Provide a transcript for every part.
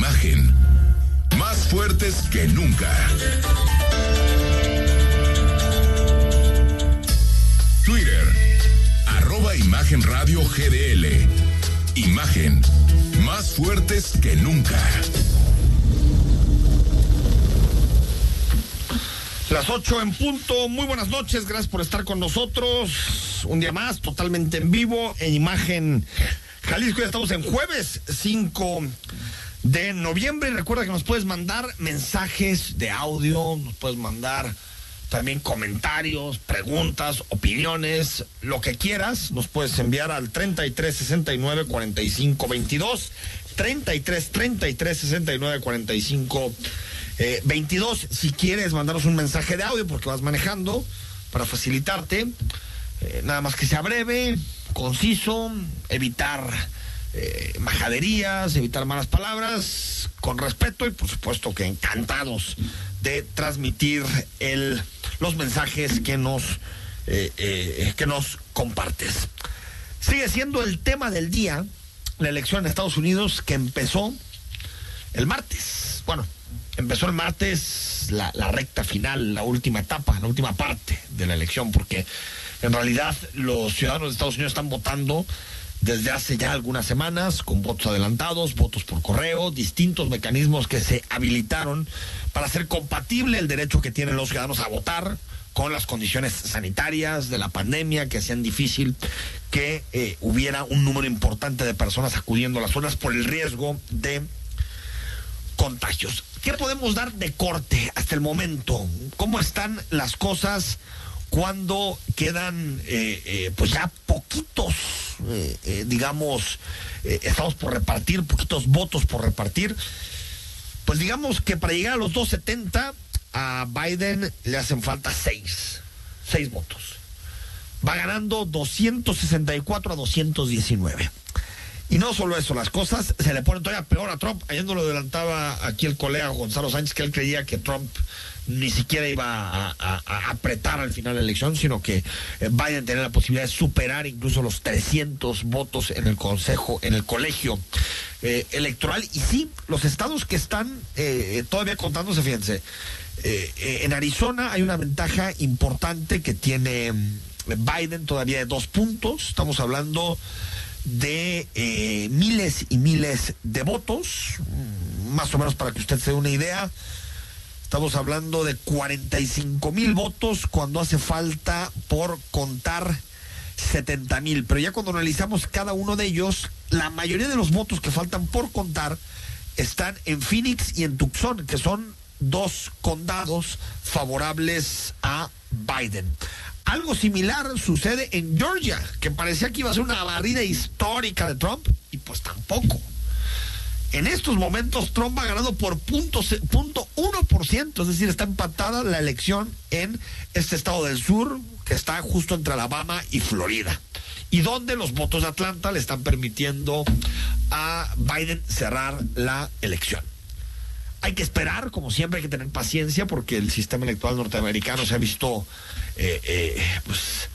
Imagen. Más fuertes que nunca. Twitter. Arroba Imagen GDL. Imagen. Más fuertes que nunca. Las 8 en punto, muy buenas noches, gracias por estar con nosotros. Un día más, totalmente en vivo, en imagen Jalisco. Ya estamos en jueves 5 de noviembre. Recuerda que nos puedes mandar mensajes de audio, nos puedes mandar también comentarios, preguntas, opiniones, lo que quieras. Nos puedes enviar al 33 69 45 22. 33 33 69 45 eh, 22, si quieres mandarnos un mensaje de audio porque vas manejando para facilitarte, eh, nada más que sea breve, conciso, evitar eh, majaderías, evitar malas palabras, con respeto y por supuesto que encantados de transmitir el, los mensajes que nos, eh, eh, que nos compartes. Sigue siendo el tema del día la elección en Estados Unidos que empezó el martes. Bueno, empezó el martes la, la, recta final, la última etapa, la última parte de la elección, porque en realidad los ciudadanos de Estados Unidos están votando desde hace ya algunas semanas, con votos adelantados, votos por correo, distintos mecanismos que se habilitaron para hacer compatible el derecho que tienen los ciudadanos a votar con las condiciones sanitarias de la pandemia que hacían difícil que eh, hubiera un número importante de personas acudiendo a las zonas por el riesgo de contagios. ¿Qué podemos dar de corte hasta el momento? ¿Cómo están las cosas cuando quedan eh, eh, pues ya poquitos, eh, digamos, estamos por repartir, poquitos votos por repartir? Pues digamos que para llegar a los 270 a Biden le hacen falta seis, seis votos. Va ganando 264 a 219. Y no solo eso, las cosas se le ponen todavía peor a Trump. Ayer no lo adelantaba aquí el colega Gonzalo Sánchez, que él creía que Trump ni siquiera iba a, a, a apretar al final la elección, sino que Biden tenía la posibilidad de superar incluso los 300 votos en el consejo, en el colegio eh, electoral. Y sí, los estados que están eh, todavía contándose, fíjense, eh, en Arizona hay una ventaja importante que tiene Biden todavía de dos puntos. Estamos hablando de eh, miles y miles de votos, más o menos para que usted se dé una idea. Estamos hablando de 45 mil votos cuando hace falta por contar 70 mil. Pero ya cuando analizamos cada uno de ellos, la mayoría de los votos que faltan por contar están en Phoenix y en Tucson, que son dos condados favorables a Biden. Algo similar sucede en Georgia, que parecía que iba a ser una barrida histórica de Trump, y pues tampoco. En estos momentos Trump ha ganado por punto, punto 1%, es decir, está empatada la elección en este estado del sur, que está justo entre Alabama y Florida, y donde los votos de Atlanta le están permitiendo a Biden cerrar la elección. Hay que esperar, como siempre, hay que tener paciencia porque el sistema electoral norteamericano se ha visto eh, eh, pues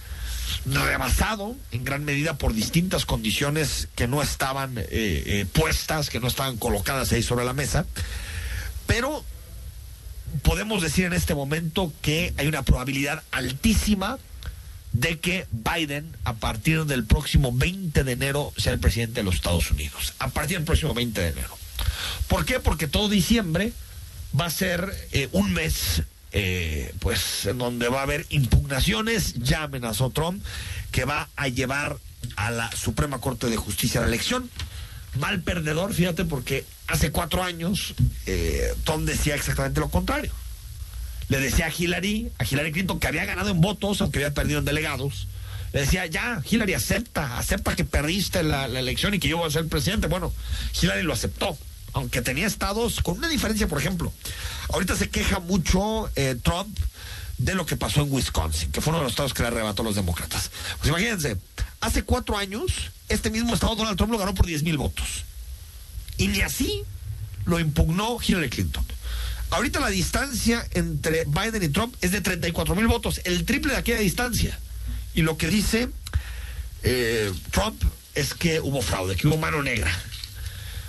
rebasado en gran medida por distintas condiciones que no estaban eh, eh, puestas, que no estaban colocadas ahí sobre la mesa. Pero podemos decir en este momento que hay una probabilidad altísima de que Biden a partir del próximo 20 de enero sea el presidente de los Estados Unidos. A partir del próximo 20 de enero. ¿Por qué? Porque todo diciembre va a ser eh, un mes, eh, pues, en donde va a haber impugnaciones. Ya amenazó Trump que va a llevar a la Suprema Corte de Justicia la elección. Mal perdedor, fíjate, porque hace cuatro años eh, Trump decía exactamente lo contrario. Le decía a Hillary, a Hillary Clinton, que había ganado en votos, aunque había perdido en delegados. Le decía, ya, Hillary, acepta, acepta que perdiste la, la elección y que yo voy a ser presidente. Bueno, Hillary lo aceptó aunque tenía estados con una diferencia, por ejemplo. Ahorita se queja mucho eh, Trump de lo que pasó en Wisconsin, que fue uno de los estados que le arrebató a los demócratas. Pues imagínense, hace cuatro años, este mismo estado Donald Trump lo ganó por 10 mil votos. Y ni así lo impugnó Hillary Clinton. Ahorita la distancia entre Biden y Trump es de 34 mil votos, el triple de aquella distancia. Y lo que dice eh, Trump es que hubo fraude, que hubo mano negra.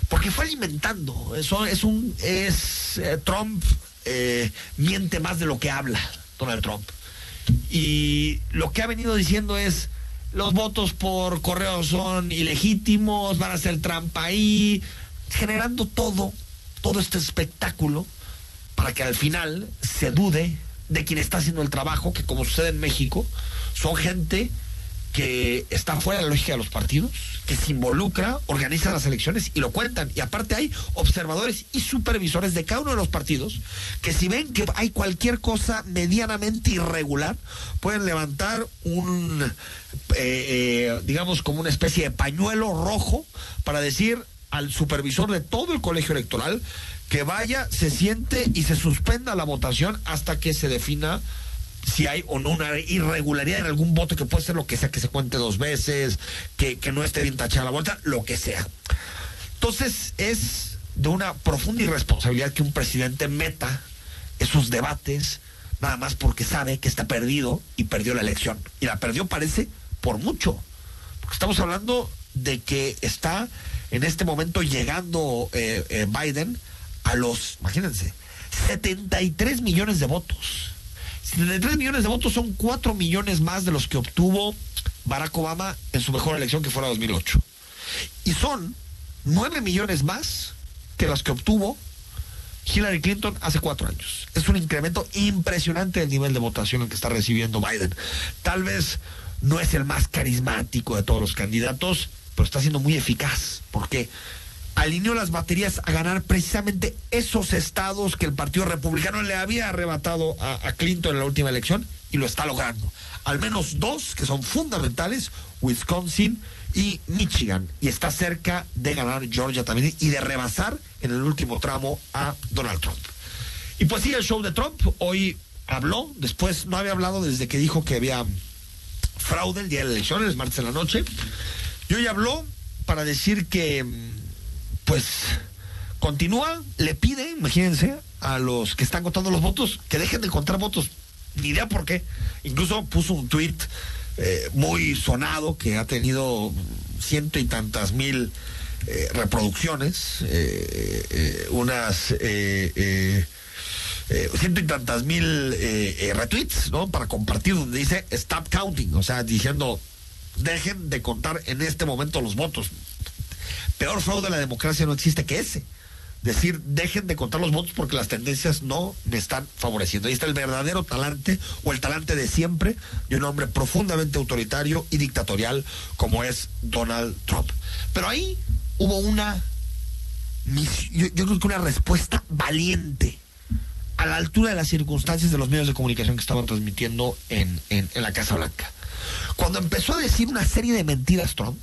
Porque fue alimentando. Eso es un. Es. Eh, Trump eh, miente más de lo que habla, Donald Trump. Y lo que ha venido diciendo es. Los votos por correo son ilegítimos, van a ser trampa ahí, generando todo, todo este espectáculo para que al final se dude de quien está haciendo el trabajo, que como sucede en México, son gente que está fuera de la lógica de los partidos, que se involucra, organiza las elecciones y lo cuentan. Y aparte hay observadores y supervisores de cada uno de los partidos que si ven que hay cualquier cosa medianamente irregular, pueden levantar un, eh, eh, digamos, como una especie de pañuelo rojo para decir al supervisor de todo el colegio electoral que vaya, se siente y se suspenda la votación hasta que se defina si hay o no una irregularidad en algún voto que puede ser lo que sea, que se cuente dos veces, que, no esté bien tachada la vuelta, lo que sea. Entonces es de una profunda irresponsabilidad que un presidente meta esos debates nada más porque sabe que está perdido y perdió la elección. Y la perdió parece por mucho. Porque estamos hablando de que está en este momento llegando eh, eh, Biden a los, imagínense, 73 millones de votos. 73 millones de votos son 4 millones más de los que obtuvo Barack Obama en su mejor elección que fuera 2008. Y son 9 millones más que los que obtuvo Hillary Clinton hace cuatro años. Es un incremento impresionante del nivel de votación en que está recibiendo Biden. Tal vez no es el más carismático de todos los candidatos, pero está siendo muy eficaz. porque alineó las baterías a ganar precisamente esos estados que el Partido Republicano le había arrebatado a, Clinton en la última elección y lo está logrando. Al menos dos que son fundamentales, Wisconsin y Michigan. Y está cerca de ganar Georgia también y de rebasar en el último tramo a Donald Trump. Y pues sí, el show de Trump hoy habló, después no había hablado desde que dijo que había fraude el día de la elección, el martes en la noche. Y hoy habló para decir que pues continúa, le pide, imagínense, a los que están contando los votos que dejen de contar votos. Ni idea por qué. Incluso puso un tweet eh, muy sonado que ha tenido ciento y tantas mil eh, reproducciones, eh, unas ciento y tantas mil retweets, ¿no? Para compartir donde dice stop counting, o sea, diciendo dejen de contar en este momento los votos peor fraude de la democracia no existe que ese. Decir, dejen de contar los votos porque las tendencias no me están favoreciendo. Ahí está el verdadero talante o el talante de siempre de un hombre profundamente autoritario y dictatorial como es Donald Trump. Pero ahí hubo una, yo, creo que una respuesta valiente a la altura de las circunstancias de los medios de comunicación que estaban transmitiendo en, en la Casa Blanca. Cuando empezó a decir una serie de mentiras Trump,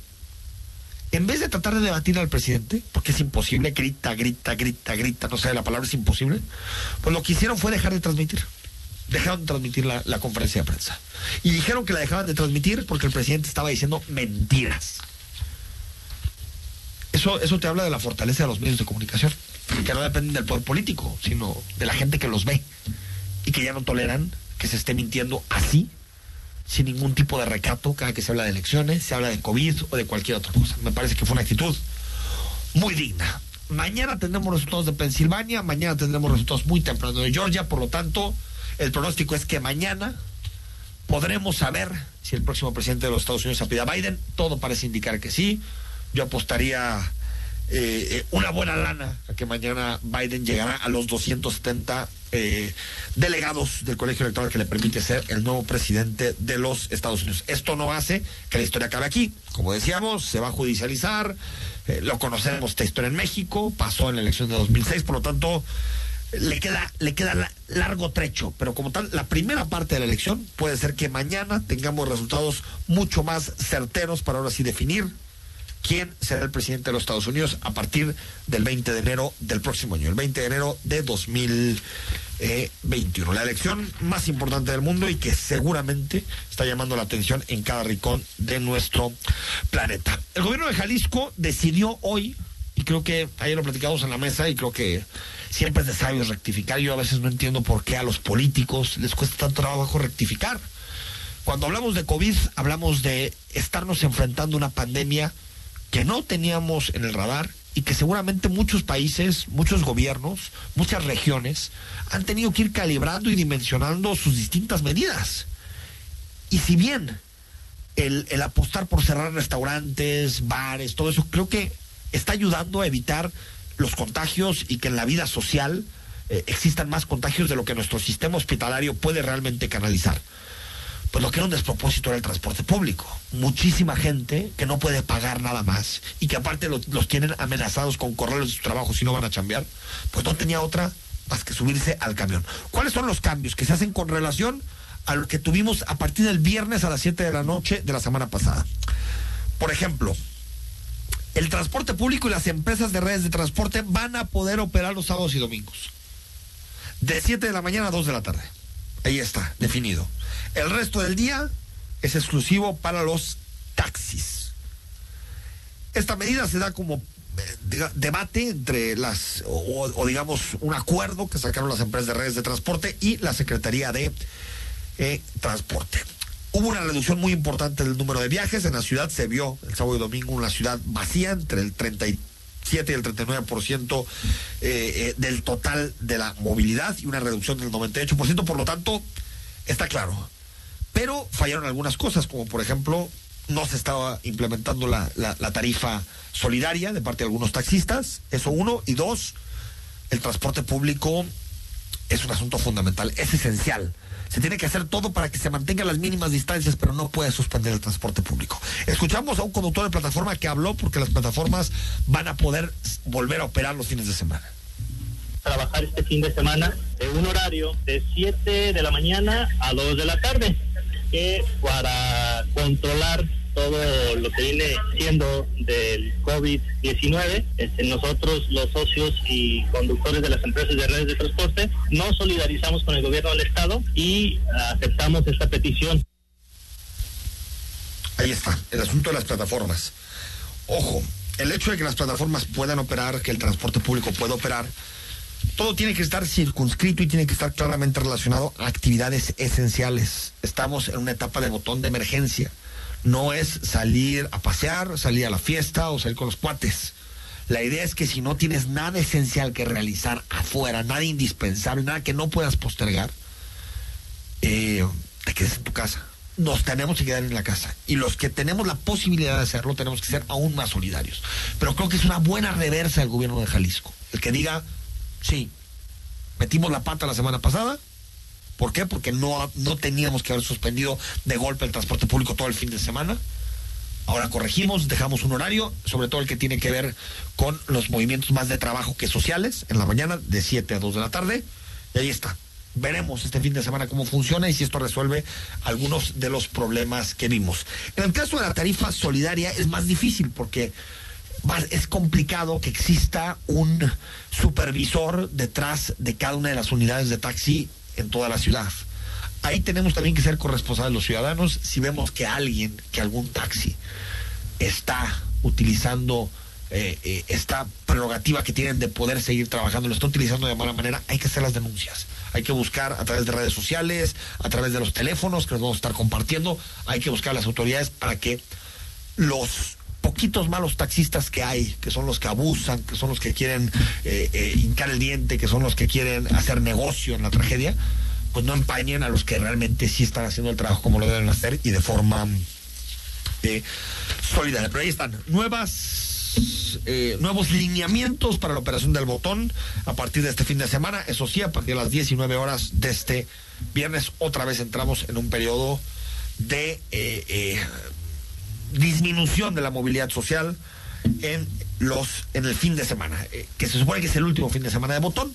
en vez de tratar de debatir al presidente, porque es imposible, grita, grita, grita, grita, no sé, la palabra es imposible, pues lo que hicieron fue dejar de transmitir. Dejaron de transmitir la, conferencia de prensa. Y dijeron que la dejaban de transmitir porque el presidente estaba diciendo mentiras. Eso, eso te habla de la fortaleza de los medios de comunicación, que no dependen del poder político, sino de la gente que los ve y que ya no toleran que se esté mintiendo así sin ningún tipo de recato cada que se habla de elecciones, se habla de COVID o de cualquier otra cosa. Me parece que fue una actitud muy digna. Mañana tendremos resultados de Pensilvania, mañana tendremos resultados muy temprano de Georgia, por lo tanto, el pronóstico es que mañana podremos saber si el próximo presidente de los Estados Unidos apida a Biden. Todo parece indicar que sí. Yo apostaría eh, eh, una buena lana a que mañana Biden llegará a los 270 eh, delegados del colegio electoral que le permite ser el nuevo presidente de los Estados Unidos. Esto no hace que la historia acabe aquí. Como decíamos, se va a judicializar, lo conocemos esta historia en México, pasó en la elección de 2006, por lo tanto le queda, le queda largo trecho, pero como tal, la primera parte de la elección puede ser que mañana tengamos resultados mucho más certeros para ahora sí definir quién será el presidente de los Estados Unidos a partir del 20 de enero del próximo año, el 20 de enero de 2021. La elección más importante del mundo y que seguramente está llamando la atención en cada rincón de nuestro planeta. El gobierno de Jalisco decidió hoy, y creo que ayer lo platicamos en la mesa, y creo que siempre es necesario rectificar. Yo a veces no entiendo por qué a los políticos les cuesta tanto trabajo rectificar. Cuando hablamos de COVID, hablamos de estarnos enfrentando una pandemia que no teníamos en el radar y que seguramente muchos países, muchos gobiernos, muchas regiones han tenido que ir calibrando y dimensionando sus distintas medidas. Y si bien el, apostar por cerrar restaurantes, bares, todo eso, creo que está ayudando a evitar los contagios y que en la vida social eh, existan más contagios de lo que nuestro sistema hospitalario puede realmente canalizar pues lo que era un despropósito era el transporte público. Muchísima gente que no puede pagar nada más y que aparte los, tienen amenazados con correrlos de su trabajo si no van a chambear, pues no tenía otra más que subirse al camión. ¿Cuáles son los cambios que se hacen con relación a lo que tuvimos a partir del viernes a las 7 de la noche de la semana pasada? Por ejemplo, el transporte público y las empresas de redes de transporte van a poder operar los sábados y domingos. De 7 de la mañana a 2 de la tarde. Ahí está, definido. El resto del día es exclusivo para los taxis. Esta medida se da como eh, debate entre las, o, digamos, un acuerdo que sacaron las empresas de redes de transporte y la Secretaría de eh, Transporte. Hubo una reducción muy importante del número de viajes. En la ciudad se vio el sábado y domingo una ciudad vacía entre el 37 y el 39% eh, del total de la movilidad y una reducción del 98%. Por lo tanto, está claro, pero fallaron algunas cosas, como por ejemplo, no se estaba implementando la, tarifa solidaria de parte de algunos taxistas, eso uno, y dos, el transporte público es un asunto fundamental, es esencial. Se tiene que hacer todo para que se mantengan las mínimas distancias, pero no puede suspender el transporte público. Escuchamos a un conductor de plataforma que habló porque las plataformas van a poder volver a operar los fines de semana trabajar este fin de semana en un horario de 7 de la mañana a 2 de la tarde que para controlar todo lo que viene siendo del COVID-19, este, nosotros los socios y conductores de las empresas de redes de transporte nos solidarizamos con el gobierno del estado y aceptamos esta petición. Ahí está, el asunto de las plataformas. Ojo, el hecho de que las plataformas puedan operar, que el transporte público pueda operar, todo tiene que estar circunscrito y tiene que estar claramente relacionado a actividades esenciales. Estamos en una etapa de botón de emergencia. No es salir a pasear, salir a la fiesta o salir con los cuates. La idea es que si no tienes nada esencial que realizar afuera, nada indispensable, nada que no puedas postergar, eh, te quedes en tu casa. Nos tenemos que quedar en la casa. Y los que tenemos la posibilidad de hacerlo, tenemos que ser aún más solidarios. Pero creo que es una buena reversa del gobierno de Jalisco. El que diga, Sí, metimos la pata la semana pasada. ¿Por qué? Porque no, no teníamos que haber suspendido de golpe el transporte público todo el fin de semana. Ahora corregimos, dejamos un horario, sobre todo el que tiene que ver con los movimientos más de trabajo que sociales, en la mañana de 7 a 2 de la tarde. Y ahí está. Veremos este fin de semana cómo funciona y si esto resuelve algunos de los problemas que vimos. En el caso de la tarifa solidaria es más difícil porque es complicado que exista un supervisor detrás de cada una de las unidades de taxi en toda la ciudad. Ahí tenemos también que ser corresponsables los ciudadanos si vemos que alguien, que algún taxi está utilizando eh, eh, esta prerrogativa que tienen de poder seguir trabajando, lo está utilizando de mala manera, hay que hacer las denuncias. Hay que buscar a través de redes sociales, a través de los teléfonos que nos vamos a estar compartiendo, hay que buscar a las autoridades para que los poquitos malos taxistas que hay, que son los que abusan, que son los que quieren eh, eh, hincar el diente, que son los que quieren hacer negocio en la tragedia, pues no empañen a los que realmente sí están haciendo el trabajo como lo deben hacer y de forma eh, solidaria. Pero ahí están, nuevas eh, nuevos lineamientos para la operación del botón a partir de este fin de semana. Eso sí, a partir de las 19 horas de este viernes, otra vez entramos en un periodo de disminución de la movilidad social en los en el fin de semana, eh, que se supone que es el último fin de semana de botón.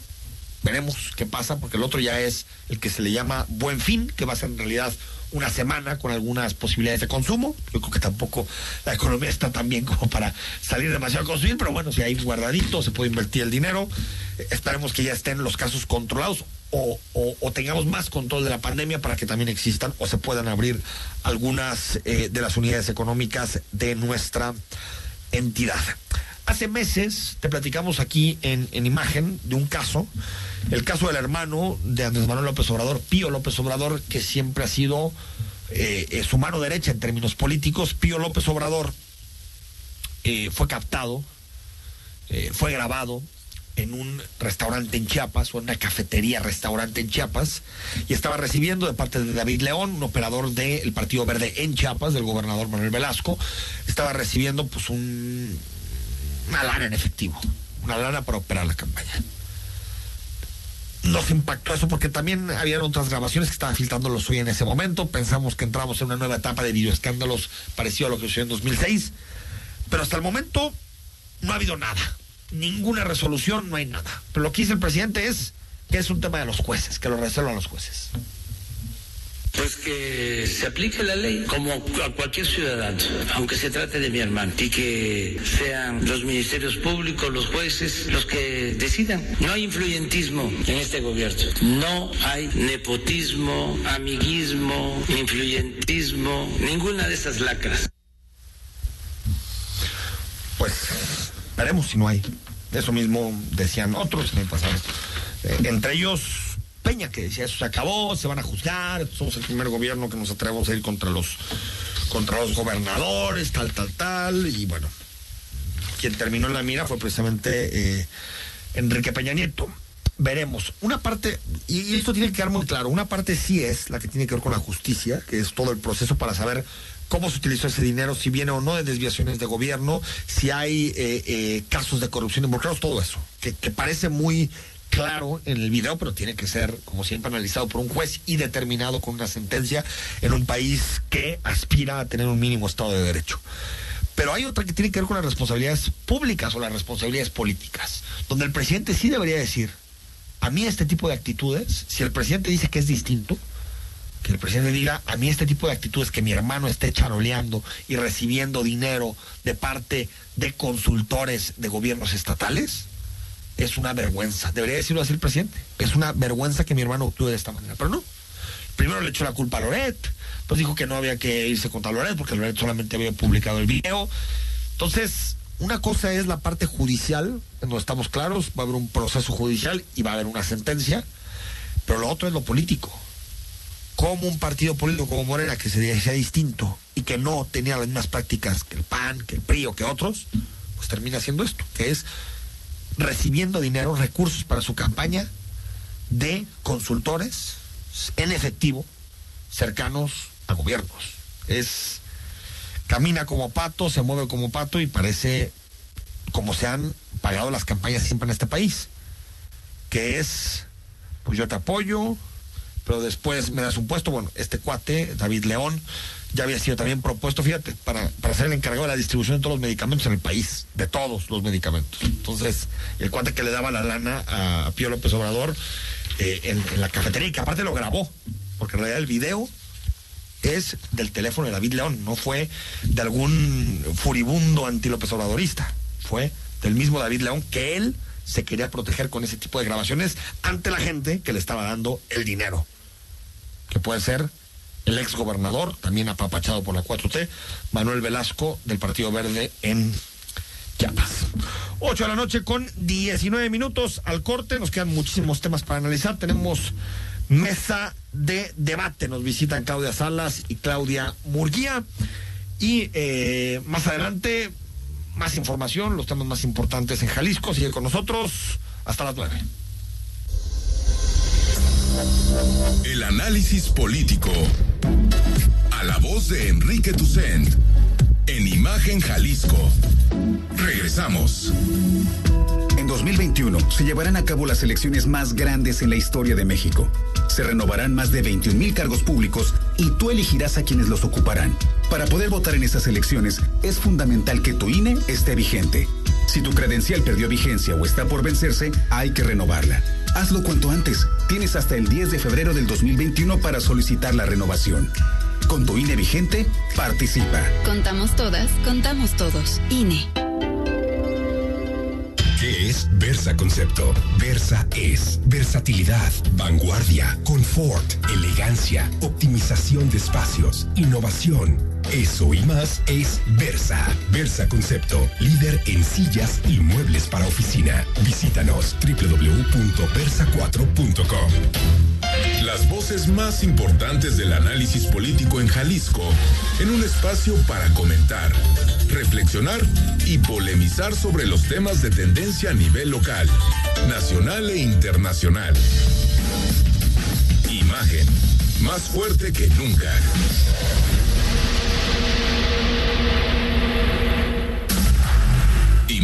Veremos qué pasa, porque el otro ya es el que se le llama Buen Fin, que va a ser en realidad una semana con algunas posibilidades de consumo. Yo creo que tampoco la economía está tan bien como para salir demasiado a consumir, pero bueno, si hay guardadito, se puede invertir el dinero. Esperemos que ya estén los casos controlados o, o, tengamos más control de la pandemia para que también existan o se puedan abrir algunas eh, de las unidades económicas de nuestra entidad. Hace meses te platicamos aquí en, en, imagen de un caso, el caso del hermano de Andrés Manuel López Obrador, Pío López Obrador, que siempre ha sido eh, eh, su mano derecha en términos políticos. Pío López Obrador eh, fue captado, fue grabado en un restaurante en Chiapas, o en una cafetería restaurante en Chiapas, y estaba recibiendo de parte de David León, un operador del Partido Verde en Chiapas, del gobernador Manuel Velasco, estaba recibiendo pues un una lana en efectivo, una lana para operar la campaña. Nos impactó eso porque también había otras grabaciones que estaban filtrándolos hoy en ese momento. Pensamos que entramos en una nueva etapa de videoescándalos parecido a lo que sucedió en 2006. Pero hasta el momento no ha habido nada. Ninguna resolución, no hay nada. Pero lo que dice el presidente es que es un tema de los jueces, que lo resuelvan los jueces. Pues que se aplique la ley como a cualquier ciudadano, aunque se trate de mi hermano, y que sean los ministerios públicos, los jueces, los que decidan. No hay influyentismo en este gobierno, no hay nepotismo, amiguismo, influyentismo, ninguna de esas lacras. Pues veremos si no hay. Eso mismo decían otros en el pasado. Eh, entre ellos Peña, que decía, eso se acabó, se van a juzgar, somos el primer gobierno que nos atrevemos a ir contra los, contra los gobernadores, tal, tal, tal, y bueno, quien terminó en la mira fue precisamente eh, Enrique Peña Nieto. Veremos. Una parte, y esto tiene que quedar muy claro, una parte sí es la que tiene que ver con la justicia, que es todo el proceso para saber cómo se utilizó ese dinero, si viene o no de desviaciones de gobierno, si hay eh, eh, casos de corrupción involucrados, todo eso, que, que parece muy claro en el video, pero tiene que ser, como siempre, analizado por un juez y determinado con una sentencia en un país que aspira a tener un mínimo Estado de Derecho. Pero hay otra que tiene que ver con las responsabilidades públicas o las responsabilidades políticas, donde el presidente sí debería decir, a mí este tipo de actitudes, si el presidente dice que es distinto, que el presidente diga, a mí este tipo de actitudes que mi hermano esté charoleando y recibiendo dinero de parte de consultores de gobiernos estatales, es una vergüenza. Debería decirlo así el presidente. Es una vergüenza que mi hermano actúe de esta manera. Pero no. Primero le echó la culpa a Loret. Pues dijo que no había que irse contra Loret porque Loret solamente había publicado el video. Entonces, una cosa es la parte judicial, no estamos claros, va a haber un proceso judicial y va a haber una sentencia. Pero lo otro es lo político. Como un partido político como Morena, que se distinto y que no tenía las mismas prácticas que el PAN, que el PRI o que otros, pues termina haciendo esto, que es recibiendo dinero, recursos para su campaña de consultores en efectivo cercanos a gobiernos. Es camina como pato, se mueve como pato y parece como se han pagado las campañas siempre en este país, que es pues yo te apoyo, pero después me das un puesto, bueno, este cuate, David León, ya había sido también propuesto, fíjate, para, para ser el encargado de la distribución de todos los medicamentos en el país, de todos los medicamentos. Entonces, el cuate que le daba la lana a Pío López Obrador eh, en, la cafetería, y que aparte lo grabó, porque en realidad el video es del teléfono de David León, no fue de algún furibundo anti López Obradorista, fue del mismo David León que él se quería proteger con ese tipo de grabaciones ante la gente que le estaba dando el dinero, que puede ser el ex gobernador, también apapachado por la 4T, Manuel Velasco, del Partido Verde en Chiapas. 8 de la noche con 19 minutos al corte. Nos quedan muchísimos temas para analizar. Tenemos mesa de debate. Nos visitan Claudia Salas y Claudia Murguía. Y eh, más adelante, más información, los temas más importantes en Jalisco. Sigue con nosotros hasta las 9. El análisis político. A la voz de Enrique Tucent. En Imagen Jalisco. Regresamos. En 2021 se llevarán a cabo las elecciones más grandes en la historia de México. Se renovarán más de 21 mil cargos públicos y tú elegirás a quienes los ocuparán. Para poder votar en esas elecciones es fundamental que tu INE esté vigente. Si tu credencial perdió vigencia o está por vencerse, hay que renovarla. Hazlo cuanto antes. Tienes hasta el 10 de febrero del 2021 para solicitar la renovación. Con tu INE vigente, participa. Contamos todas, contamos todos. INE. ¿Qué es Versa Concepto? Versa es versatilidad, vanguardia, confort, elegancia, optimización de espacios, innovación. Eso y más es Versa. Versa Concepto, líder en sillas y muebles para oficina. Visítanos www.versa4.com. Las voces más importantes del análisis político en Jalisco, en un espacio para comentar, reflexionar y polemizar sobre los temas de tendencia a nivel local, nacional e internacional. Imagen, más fuerte que nunca.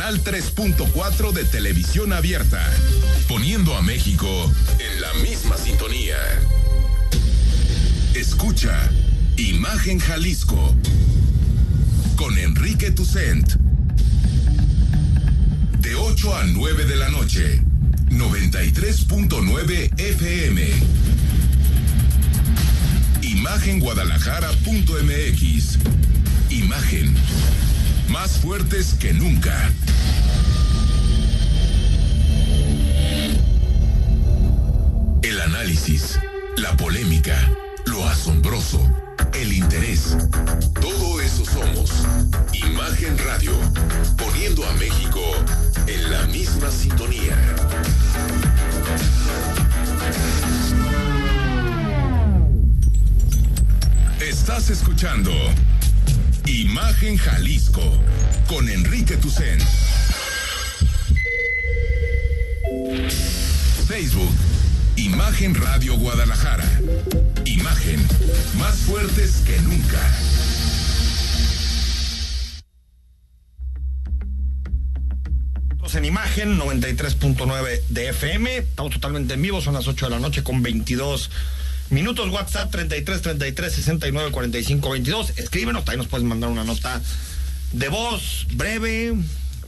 Canal 3.4 de televisión abierta, poniendo a México en la misma sintonía. Escucha Imagen Jalisco con Enrique Tucent. De 8 a 9 de la noche, 93.9 FM. Imagenguadalajara.mx. Imagen. Más fuertes que nunca. El análisis, la polémica, lo asombroso, el interés. Todo eso somos. Imagen Radio, poniendo a México en la misma sintonía. Estás escuchando Imagen Jalisco con Enrique Tucen. Facebook, Imagen Radio Guadalajara. Imagen, más fuertes que nunca. en imagen 93.9 de FM. Estamos totalmente en vivo, son las 8 de la noche con 22 minutos. WhatsApp 33 33 69 45 22. Escríbenos, ahí nos puedes mandar una nota de voz breve,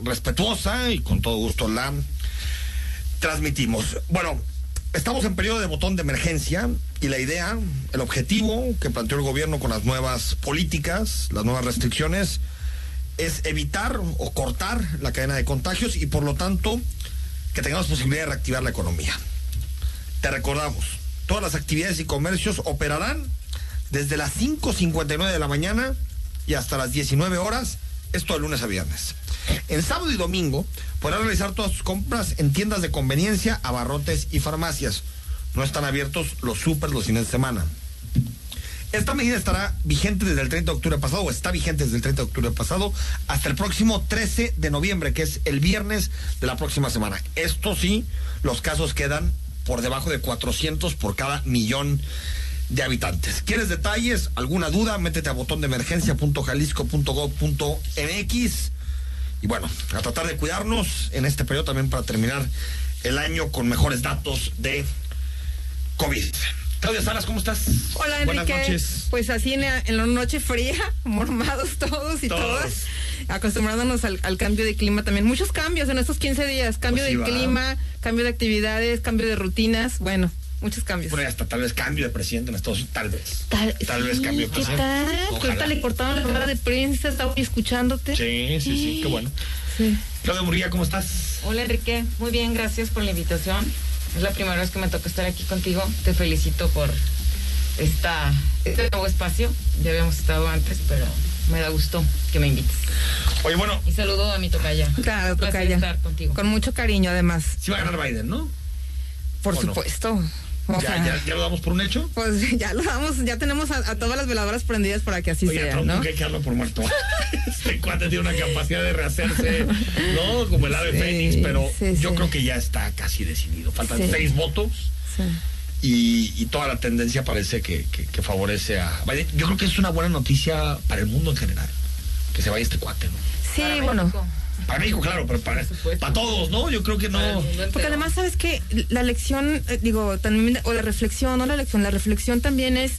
respetuosa y con todo gusto la transmitimos. Bueno, estamos en periodo de botón de emergencia y la idea, el objetivo que planteó el gobierno con las nuevas políticas, las nuevas restricciones, es evitar o cortar la cadena de contagios y por lo tanto que tengamos posibilidad de reactivar la economía. Te recordamos, todas las actividades y comercios operarán desde las 5.59 de la mañana y hasta las 19 horas, esto de lunes a viernes. En sábado y domingo podrás realizar todas tus compras en tiendas de conveniencia, abarrotes y farmacias. No están abiertos los súper los fines de semana. Esta medida estará vigente desde el 30 de octubre pasado, o está vigente desde el 30 de octubre pasado, hasta el próximo 13 de noviembre, que es el viernes de la próxima semana. Esto sí, los casos quedan por debajo de 400 por cada millón de habitantes. ¿Quieres detalles? ¿Alguna duda? Métete a botón de emergencia.jalisco.gov.mx. Y bueno, a tratar de cuidarnos en este periodo también para terminar el año con mejores datos de COVID. Claudia Salas, ¿cómo estás? Hola, Enrique. Buenas noches. Pues así en la, en la noche fría, mormados todos y Todos. todas, acostumbrándonos al, al cambio de clima también. Muchos cambios en estos 15 días, cambio Pues sí, de va. clima, cambio de actividades, cambio de rutinas, bueno, muchos cambios. Bueno, hasta tal vez cambio de presidente en Estados Unidos, tal vez. Tal, Tal vez cambio de ¿Qué presidente. tal? Que Ojalá. ahorita le cortaron la rueda de prensa, estaba hoy escuchándote. Sí, sí, sí, qué bueno. Sí. Claudia Murguía, ¿cómo estás? Hola Enrique, muy bien, gracias por la invitación. Es la primera vez que me toca estar aquí contigo. Te felicito por esta, este nuevo espacio. Ya habíamos estado antes, pero me da gusto que me invites. Oye, bueno, Y saludo a mi tocaya. Claro, tocaya. estar contigo. Con mucho cariño, además, sí va a ganar Biden, ¿no? por supuesto. O Ya, sea, ya, ya lo damos por un hecho. Pues ya lo damos, ya tenemos a, a todas las veladoras prendidas para que así Oye, sea, Trump ¿no? nunca hay que darlo por muerto. Este cuate tiene una capacidad de rehacerse, ¿no? Como el ave Sí, Fénix, pero sí, yo sí. creo que ya está casi decidido. Faltan Sí. seis votos Sí. y, y toda la tendencia parece que, que- que favorece a Biden. Yo creo que es una buena noticia para el mundo en general, que se vaya este cuate, ¿no? Sí, Para bueno. México. Para México, claro, pero para, para todos, ¿no? Yo creo que no. Porque además, ¿sabes qué? La lección, eh, digo, también, o la reflexión, no la lección, la reflexión también es,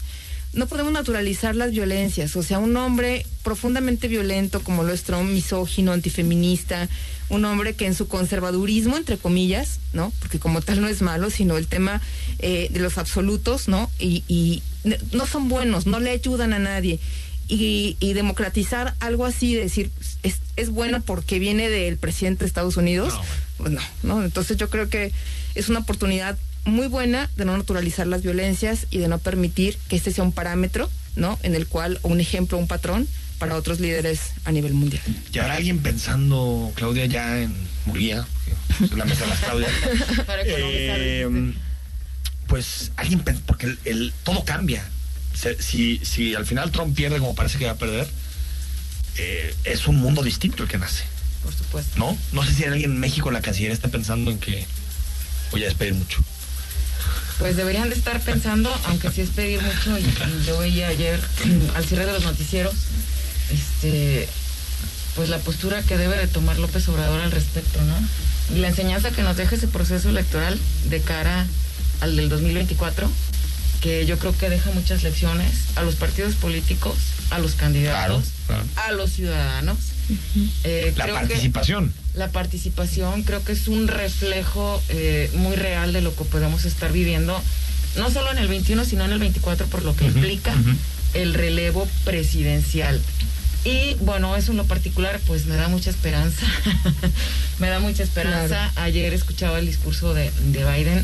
no podemos naturalizar las violencias. O sea, un hombre profundamente violento como lo es Trump, misógino, antifeminista, un hombre que en su conservadurismo, entre comillas, ¿no? Porque como tal no es malo, sino el tema eh, de los absolutos, ¿no? Y, y no son buenos, no le ayudan a nadie. Y, y democratizar algo así, decir, es, es bueno porque viene del presidente de Estados Unidos, No, pues no, ¿no? Entonces yo creo que es una oportunidad muy buena de no naturalizar las violencias y de no permitir que este sea un parámetro, ¿no? En el cual, o un ejemplo, un patrón para otros líderes a nivel mundial. ¿Y habrá alguien pensando, Claudia, ya en Murguía? es la mesa de las Claudias. Para economizar, Eh, pues alguien, porque el, el- todo cambia. Si, si al final Trump pierde como parece que va a perder, eh, es un mundo distinto el que nace, por supuesto. ¿no? No sé si alguien en México la Cancillería está pensando en que voy a despedir mucho. Pues deberían de estar pensando, aunque sí es pedir mucho, y, y yo veía ayer al cierre de los noticieros, este, pues la postura que debe de tomar López Obrador al respecto, ¿no? Y la enseñanza que nos deja ese proceso electoral de cara al del 2024, que yo creo que deja muchas lecciones a los partidos políticos, a los candidatos, Claro, a los ciudadanos. Eh, La creo que- participación. la participación creo que es un reflejo eh, muy real de lo que podemos estar viviendo, no solo en el 21, sino en el 24, por lo que implica el relevo presidencial. Y bueno, eso en lo particular, pues me da mucha esperanza. me da mucha esperanza. Ayer escuchaba el discurso de, de Biden,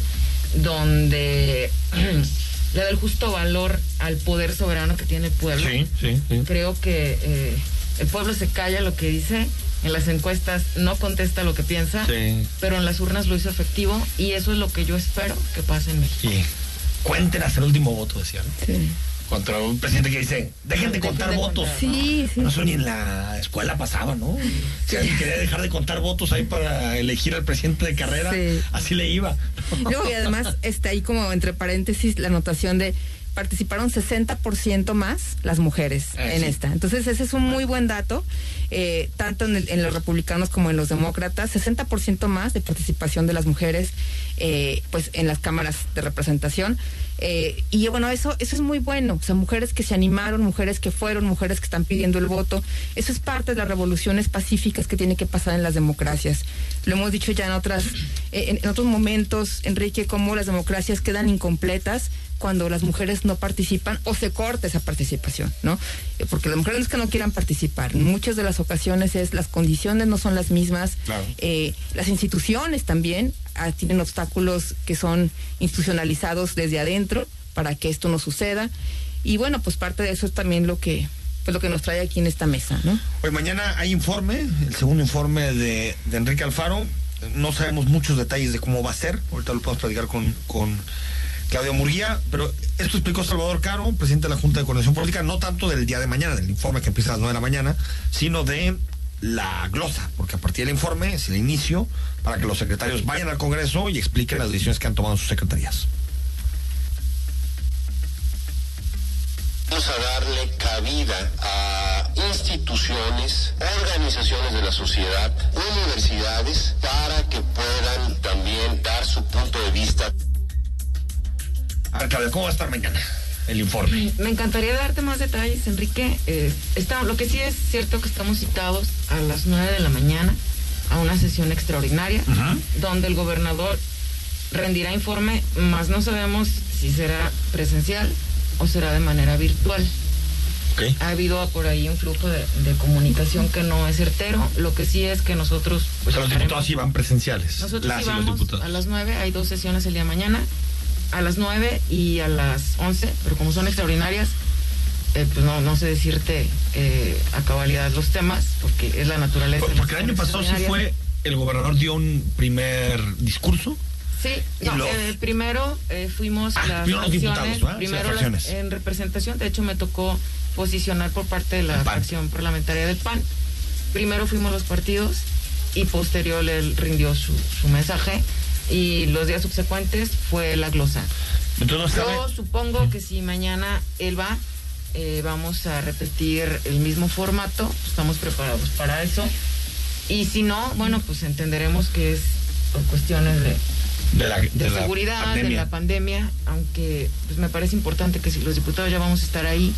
donde le da el justo valor al poder soberano que tiene el pueblo Sí, sí, sí. creo que eh, el pueblo se calla lo que dice, en las encuestas no contesta lo que piensa, Sí. pero en las urnas lo hizo efectivo y eso es lo que yo espero que pase en México. Y cuenten hasta el último voto, decía, ¿no? Sí. Contra un presidente que dice, dejen de Dejen contar de votos. contar. Sí, sí. No, eso ni en la escuela pasaba, ¿no? Si alguien quería dejar de contar votos ahí para elegir al presidente de carrera, Sí. así le iba. Luego, y además está ahí como entre paréntesis la anotación de participaron 60% más las mujeres Ah, en sí. esta. Entonces ese es un muy buen dato, eh, tanto en, el- en los republicanos como en los demócratas, 60% más de participación de las mujeres eh, pues en las cámaras de representación. Eh, y bueno, eso, eso es muy bueno. O sea, mujeres que se animaron, mujeres que fueron, mujeres que están pidiendo el voto. Eso es parte de las revoluciones pacíficas que tiene que pasar en las democracias. Lo hemos dicho ya en otras, en, en otros momentos, Enrique, cómo las democracias quedan incompletas cuando las mujeres no participan o se corta esa participación, ¿no? Porque las mujeres no es que no quieran participar. En muchas de las ocasiones es las condiciones no son las mismas. Claro. Eh, las instituciones también ah, tienen obstáculos que son institucionalizados desde adentro para que esto no suceda. Y bueno, pues parte de eso es también lo que, pues lo que nos trae aquí en esta mesa, ¿no? Hoy mañana hay informe, el segundo informe de, de Enrique Alfaro. No sabemos muchos detalles de cómo va a ser. Ahorita lo podemos platicar con, con Claudia Murguía, pero esto explicó Salvador Caro, presidente de la Junta de Coordinación Política, no tanto del día de mañana, del informe que empieza a las 9 de la mañana, sino de la glosa, porque a partir del informe es el inicio para que los secretarios vayan al Congreso y expliquen las decisiones que han tomado sus secretarías. Vamos a darle cabida a instituciones, organizaciones de la sociedad, universidades, para que puedan también dar su punto de vista. A ver, Claudia, ¿cómo va a estar mañana el informe? Me encantaría darte más detalles, Enrique. Eh, está, lo que sí es cierto que estamos citados a las 9 de la mañana a una sesión extraordinaria donde el gobernador rendirá informe, más no sabemos si será presencial o será de manera virtual. Ok. Ha habido por ahí un flujo de, de comunicación que no es certero. Lo que sí es que nosotros... Pues a los diputados sí van presenciales. Nosotros las y los íbamos diputados. a las 9, hay dos sesiones el día de mañana, a las 9 y a las 11, pero como son extraordinarias, eh, pues no, no sé decirte eh, a cabalidad los temas, porque es la naturaleza. Por- de las Porque el año pasado sí fue, el gobernador dio un primer discurso. Sí, no, los- eh, primero eh, fuimos Ah, las primero los diputados, fracciones, ¿verdad? Sí, primero las en representación, de hecho me tocó posicionar por parte de la fracción parlamentaria del PAN. Primero fuimos los partidos y posterior él rindió su, su mensaje y los días subsecuentes fue la glosa. Entonces, Yo supongo que si mañana él va, eh, vamos a repetir el mismo formato. Estamos preparados para eso. Y si no, bueno, pues entenderemos que es por cuestiones de, de, la, de, de la seguridad, de la pandemia, aunque pues me parece importante que si los diputados ya vamos a estar ahí,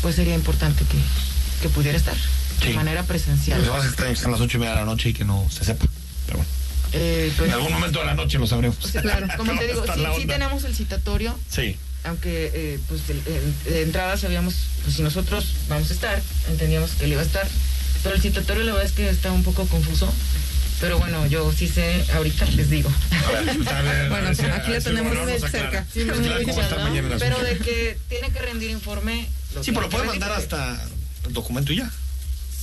pues sería importante que, que pudiera estar Sí. de manera presencial. Lo que pasa es que extraño que sean las ocho y media de la noche y que no se sepa. Pero bueno, Eh, pues, en algún momento de la noche lo sabremos. claro, como te digo, sí, sí tenemos el citatorio, Sí. aunque eh, pues de, de- entrada sabíamos, pues si nosotros vamos a estar, entendíamos que él iba a estar, pero el citatorio la verdad es que está un poco confuso, pero bueno, yo sí sé, ahorita les digo. A ver, Bueno, a ver si- aquí lo a ver si tenemos nos cerca. Sí, mañana el pero de que tiene que rendir informe. Sí, pero lo puede mandar porque- hasta el documento y ya.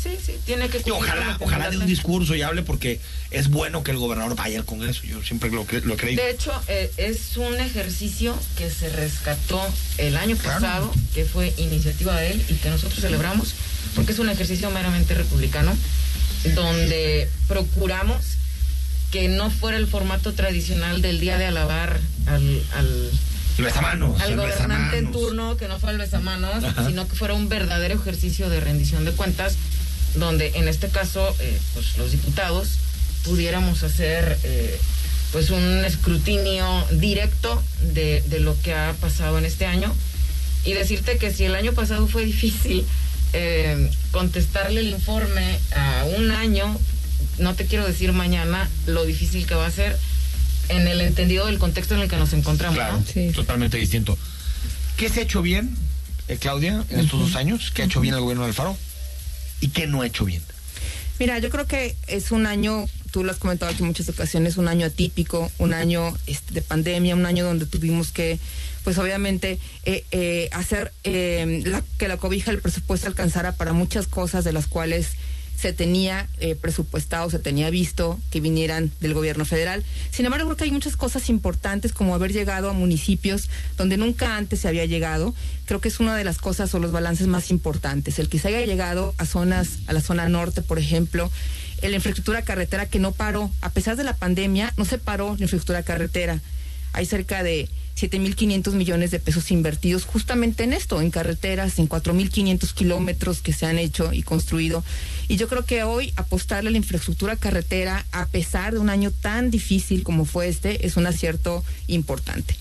Sí, sí, tiene que Y ojalá, ojalá dé un discurso y hable porque es bueno que el gobernador vaya al Congreso. Yo siempre lo, lo he creído. De hecho, eh, es un ejercicio que se rescató el año Claro. pasado, que fue iniciativa de él y que nosotros celebramos, porque es un ejercicio meramente republicano, donde procuramos que no fuera el formato tradicional del día de alabar al, al, El besamanos. al el gobernante en turno, que no fuera el besamanos, Ajá. sino que fuera un verdadero ejercicio de rendición de cuentas, donde en este caso, eh, pues los diputados pudiéramos hacer eh, pues un escrutinio directo de, de lo que ha pasado en este año y decirte que si el año pasado fue difícil eh, contestarle el informe a un año, no te quiero decir mañana lo difícil que va a ser en el entendido del contexto en el que nos encontramos. Claro, ¿no? Sí. totalmente distinto. ¿Qué se ha hecho bien, eh, Claudia, en estos dos años? ¿Qué ha hecho bien el gobierno del Faro? ¿Y qué no ha hecho bien? Mira, yo creo que es un año, tú lo has comentado en muchas ocasiones, un año atípico, un año este, de pandemia, un año donde tuvimos que, pues obviamente, eh, eh, hacer eh, la- que la cobija del presupuesto alcanzara para muchas cosas de las cuales se tenía eh, presupuestado, se tenía visto que vinieran del gobierno federal. Sin embargo, creo que hay muchas cosas importantes como haber llegado a municipios donde nunca antes se había llegado. Creo que es una de las cosas o los balances más importantes. El que se haya llegado a zonas, a la zona norte, por ejemplo, la infraestructura carretera que no paró, a pesar de la pandemia, no se paró la infraestructura carretera. Hay cerca de 7.500 millones de pesos invertidos justamente en esto, en carreteras, en 4.500 kilómetros que se han hecho y construido. Y yo creo que hoy apostarle a la infraestructura carretera, a pesar de un año tan difícil como fue este, es un acierto importante.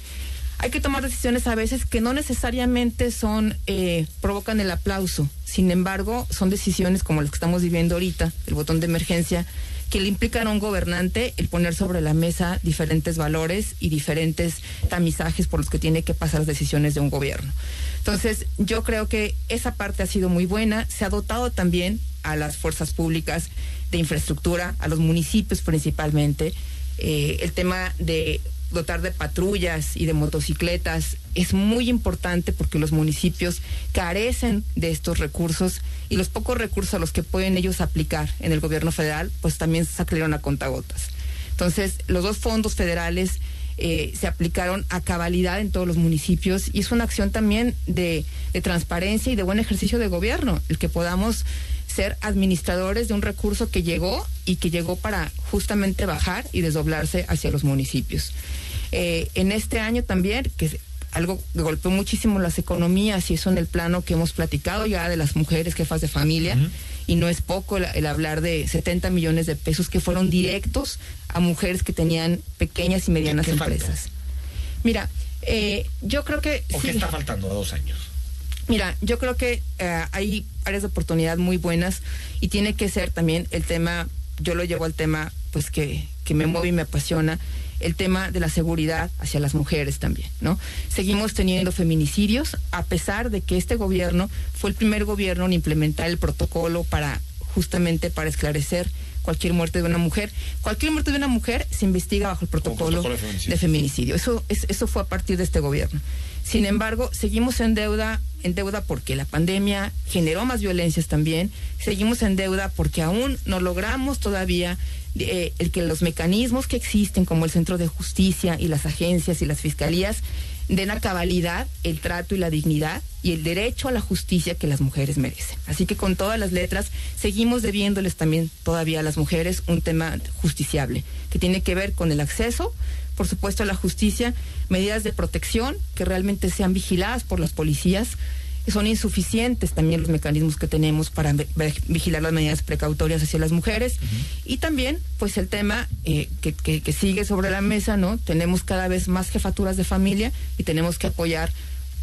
Hay que tomar decisiones a veces que no necesariamente son eh, provocan el aplauso. Sin embargo, son decisiones como las que estamos viviendo ahorita, el botón de emergencia, que le implican a un gobernante el poner sobre la mesa diferentes valores y diferentes tamizajes por los que tiene que pasar las decisiones de un gobierno. Entonces, yo creo que esa parte ha sido muy buena. Se ha dotado también a las fuerzas públicas de infraestructura, a los municipios principalmente. Eh, el tema de dotar de patrullas y de motocicletas es muy importante porque los municipios carecen de estos recursos y los pocos recursos a los que pueden ellos aplicar en el gobierno federal pues también salieron a contagotas. Entonces, los dos fondos federales eh, se aplicaron a cabalidad en todos los municipios y es una acción también de transparencia y de buen ejercicio de gobierno, el que podamos ser administradores de un recurso que llegó y que llegó para justamente bajar y desdoblarse hacia los municipios. Eh, en este año también, que es algo que golpeó muchísimo las economías y eso en el plano que hemos platicado ya de las mujeres jefas de familia, y no es poco el, el hablar de 70 millones de pesos que fueron directos a mujeres que tenían pequeñas y medianas empresas. Mira, eh, yo creo que... ¿O qué está faltando a dos años? Mira, yo creo que eh, hay áreas de oportunidad muy buenas y tiene que ser también el tema, yo lo llevo al tema pues que, que me mueve y me apasiona, el tema de la seguridad hacia las mujeres también, ¿no? Seguimos teniendo feminicidios a pesar de que este gobierno fue el primer gobierno en implementar el protocolo para justamente para esclarecer cualquier muerte de una mujer. Cualquier muerte de una mujer se investiga bajo el protocolo, protocolo de feminicidio. de feminicidio. Eso, es, eso fue a partir de este gobierno. Sin embargo, seguimos en deuda, en deuda porque la pandemia generó más violencias también. Seguimos en deuda porque aún no logramos todavía eh, el que los mecanismos que existen, como el Centro de Justicia y las agencias y las fiscalías, den a cabalidad el trato y la dignidad y el derecho a la justicia que las mujeres merecen. Así que con todas las letras seguimos debiéndoles también todavía a las mujeres un tema justiciable que tiene que ver con el acceso, por supuesto, a la justicia, medidas de protección que realmente sean vigiladas por las policías. Son insuficientes también los mecanismos que tenemos para vigilar las medidas precautorias hacia las mujeres. Y también, pues el tema eh, que, que sigue sobre la mesa, ¿no? Tenemos cada vez más jefaturas de familia y tenemos que apoyar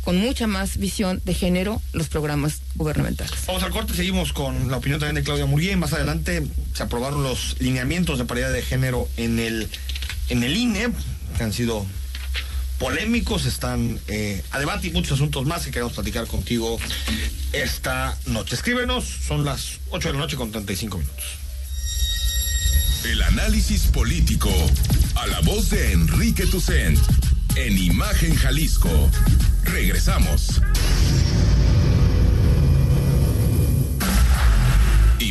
con mucha más visión de género los programas gubernamentales. Vamos al corte, seguimos con la opinión también de Claudia Murguía y más adelante se aprobaron los lineamientos de paridad de género en el, en el INE, que han sido polémicos, están eh, a debate y muchos asuntos más que queremos platicar contigo esta noche. Escríbenos, son las 8 de la noche con 35 minutos. El análisis político a la voz de Enrique Tucent en Imagen Jalisco. Regresamos.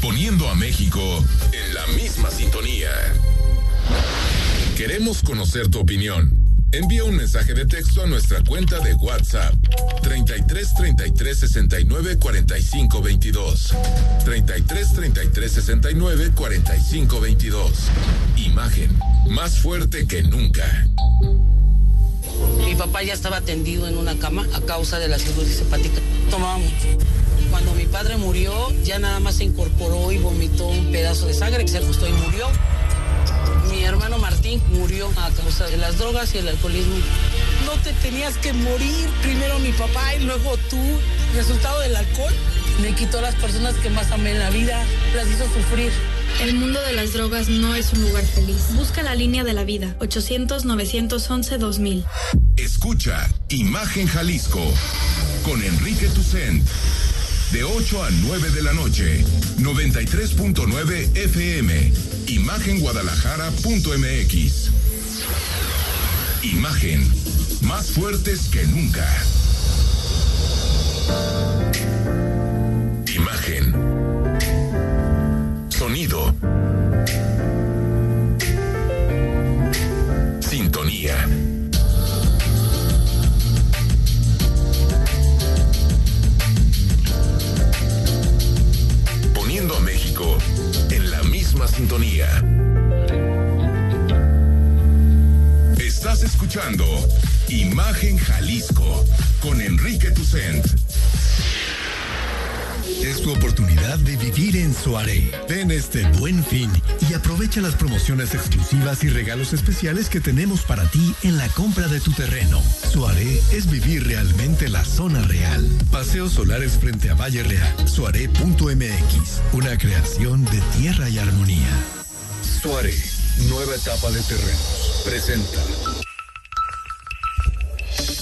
poniendo a México en la misma sintonía. Queremos conocer tu opinión. Envía un mensaje de texto a nuestra cuenta de WhatsApp 33 33 69 45 22. 33 33 69 45 22. Imagen más fuerte que nunca. Mi papá ya estaba tendido en una cama a causa de la cirugía hepática. Tomaba mucho. Cuando mi padre murió, ya nada más se incorporó y vomitó un pedazo de sangre, se ajustó y murió. Mi hermano Martín murió a causa de las drogas y el alcoholismo. No te tenías que morir, primero mi papá y luego tú. Resultado del alcohol me quitó a las personas que más amé en la vida, las hizo sufrir. El mundo de las drogas no es un lugar feliz. Busca la línea de la vida, 800-911-2000. Escucha Imagen Jalisco con Enrique Tucent. De 8 a 9 de la noche, 93.9 FM. Imagenguadalajara.mx. Imagen, más fuertes que nunca. Imagen. Sonido. Sintonía. Imagen Jalisco con Enrique Tucent. Es tu oportunidad de vivir en Soaré. Ven este buen fin y aprovecha las promociones exclusivas y regalos especiales que tenemos para ti en la compra de tu terreno. Soaré es vivir realmente la zona real. Paseos solares frente a Valle Real. Soaré.mx. Una creación de tierra y armonía. Soaré, nueva etapa de terrenos. Presenta.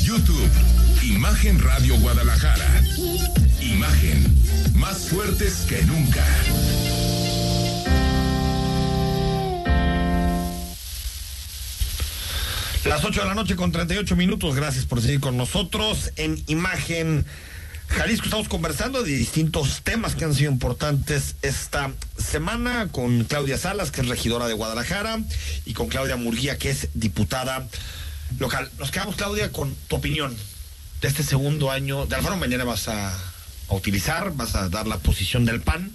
YouTube, Imagen Radio Guadalajara. Imagen, más fuertes que nunca. Las 8 de la noche con 38 minutos. Gracias por seguir con nosotros en Imagen Jalisco. Estamos conversando de distintos temas que han sido importantes esta semana con Claudia Salas, que es regidora de Guadalajara, y con Claudia Murguía, que es diputada local. Nos quedamos, Claudia, con tu opinión de este segundo año. De Alfaro mañana vas a, a utilizar, vas a dar la posición del PAN.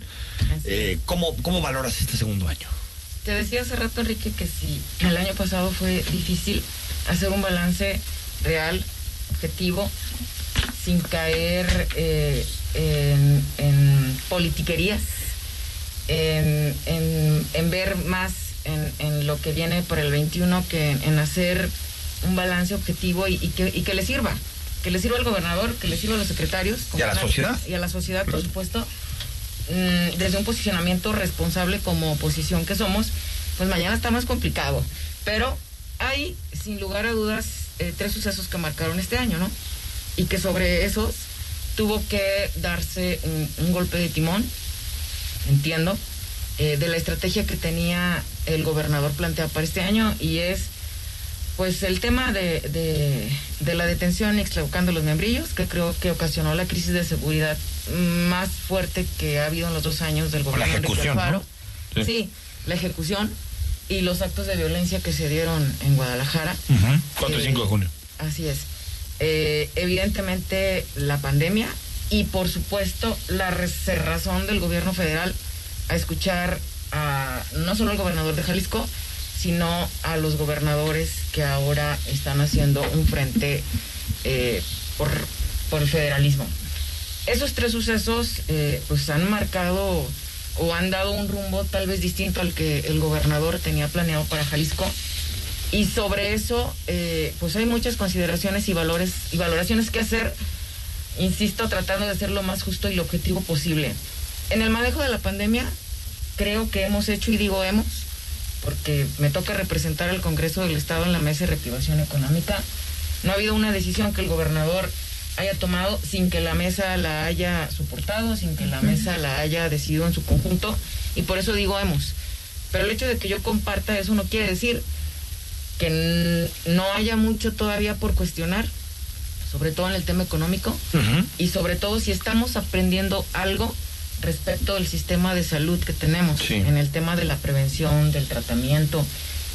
Eh, ¿cómo, ¿Cómo valoras este segundo año? Te decía hace rato, Enrique, que si el año pasado fue difícil hacer un balance real, objetivo, sin caer eh, en, en, politiquerías, en, en, en ver más en, lo que viene por el 21 que en, hacer un balance objetivo y, y, que, y, que, le sirva. Que le sirva al gobernador, que le sirva a los secretarios. Y a la sociedad. Y a la sociedad, por supuesto desde un posicionamiento responsable como oposición que somos, pues mañana está más complicado. Pero hay, sin lugar a dudas, eh, tres sucesos que marcaron este año, ¿no? y que sobre esos tuvo que darse un, golpe de timón, entiendo, eh, de la estrategia que tenía el gobernador planteado para este año y es pues el tema de, de, la detención y los membrillos, que creo que ocasionó la crisis de seguridad más fuerte que ha habido en los dos años del gobierno la ejecución, de sí. la ejecución y los actos de violencia que se dieron en Guadalajara. 4 y 5 de junio. Así es. Eh, evidentemente la pandemia y por supuesto la cerrazón del gobierno federal a escuchar a no solo al gobernador de Jalisco, sino a los gobernadores que ahora están haciendo un frente eh, por, por, el federalismo. Esos tres sucesos eh, pues han marcado o han dado un rumbo tal vez distinto al que el gobernador tenía planeado para Jalisco. Y sobre eso, eh, pues hay muchas consideraciones y valores y valoraciones que hacer, insisto, tratando de ser lo más justo y lo objetivo posible. En el manejo de la pandemia, creo que hemos hecho, y digo hemos, porque me toca representar al Congreso del Estado en la mesa de reactivación económica. No ha habido una decisión que el gobernador haya tomado sin que la mesa la haya soportado, sin que la mesa la haya decidido en su conjunto, y por eso digo hemos. Pero el hecho de que yo comparta eso no quiere decir que no haya mucho todavía por cuestionar, sobre todo en el tema económico, y sobre todo si estamos aprendiendo algo respecto al sistema de salud que tenemos, en el tema de la prevención, del tratamiento,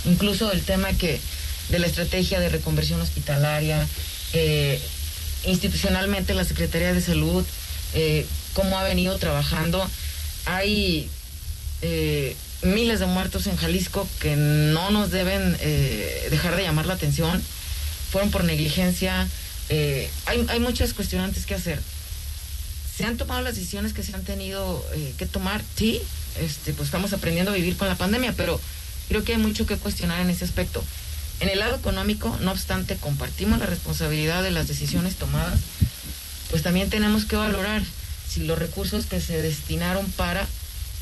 incluso el tema que de la estrategia de reconversión hospitalaria, eh, institucionalmente la Secretaría de Salud, eh, cómo ha venido trabajando. Hay eh, miles de muertos en Jalisco que no nos deben dejar de llamar la atención. Fueron por negligencia. hay, hay muchas cuestionantes que hacer se han tomado las decisiones que se han tenido eh, que tomar, sí, este, pues estamos aprendiendo a vivir con la pandemia, pero creo que hay mucho que cuestionar en ese aspecto. En el lado económico, no obstante, compartimos la responsabilidad de las decisiones tomadas, pues también tenemos que valorar si los recursos que se destinaron para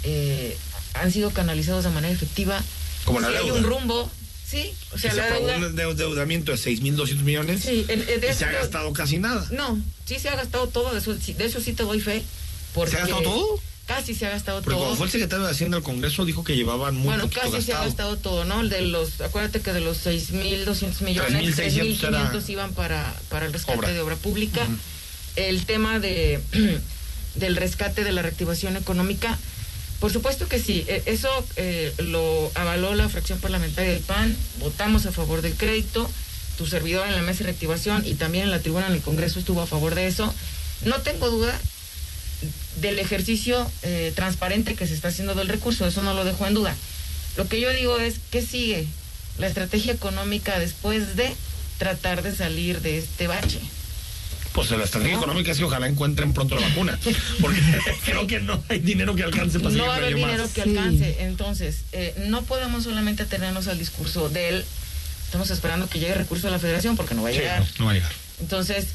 eh, han sido canalizados de manera efectiva, Como si hay un rumbo, Sí, o sea, la deuda... un endeudamiento de 6.200 millones sí, y se ha gastado casi nada. No, sí se ha gastado todo, de eso, de eso sí te doy fe. Porque ¿Se ha gastado todo? Casi se ha gastado Porque todo. Cuando fue el secretario de Hacienda del Congreso dijo que llevaban muy Bueno, casi se ha gastado todo, ¿no? De los, acuérdate que de los 6.200 millones, 3.500 iban para, para el rescate de obra pública. El tema de del rescate de la reactivación económica por supuesto que sí, e, eso eh, lo avaló la fracción parlamentaria del PAN, votamos a favor del crédito, tu servidor en la mesa de reactivación y también en la tribuna en el Congreso estuvo a favor de eso. No tengo duda del ejercicio eh, transparente que se está haciendo del recurso, eso no lo dejo en duda. Lo que yo digo es, ¿qué sigue? La estrategia económica después de tratar de salir de este bache. Pues la estrategia económica es que ojalá encuentren pronto la vacuna, porque creo que no hay dinero que alcance para No va a haber dinero que alcance, entonces eh, no podemos solamente atenernos al discurso de él, estamos esperando que llegue el recurso de la federación porque no va a llegar. no, va a llegar. Entonces,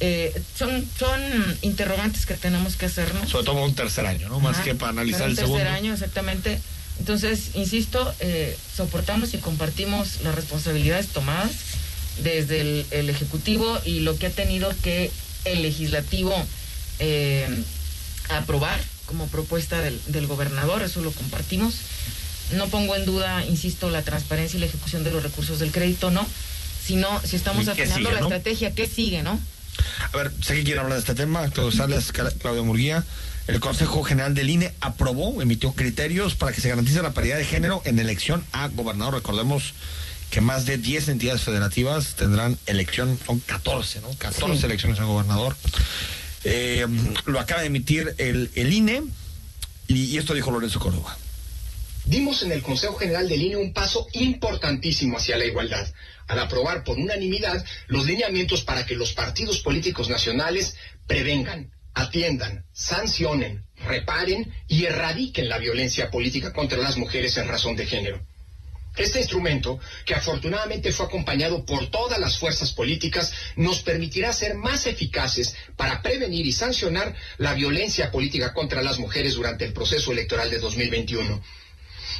eh, son, son interrogantes que tenemos que hacernos. Sobre todo un tercer año, ¿no? Más que para analizar el segundo. Un tercer año, exactamente. Entonces, insisto, eh, soportamos y compartimos las responsabilidades tomadas desde el, Ejecutivo y lo que ha tenido que el Legislativo eh, aprobar como propuesta del, gobernador, eso lo compartimos. No pongo en duda, insisto, la transparencia y la ejecución de los recursos del crédito, no, sino si estamos afinando la estrategia, ¿qué sigue, no? A ver, sé que quiero hablar de este tema, Claudio Salas, Claudio Murguía. El Consejo General del INE aprobó, emitió criterios para que se garantice la paridad de género en elección a gobernador. Recordemos que más de 10 entidades federativas tendrán elección, son 14, ¿no? 14 elecciones al gobernador. Eh, lo acaba de emitir el, el INE y, esto dijo Lorenzo Córdoba. Dimos en el Consejo General del INE un paso importantísimo hacia la igualdad, al aprobar por unanimidad los lineamientos para que los partidos políticos nacionales prevengan, atiendan, sancionen, reparen y erradiquen la violencia política contra las mujeres en razón de género. Este instrumento, que afortunadamente fue acompañado por todas las fuerzas políticas, nos permitirá ser más eficaces para prevenir y sancionar la violencia política contra las mujeres durante el proceso electoral de 2021.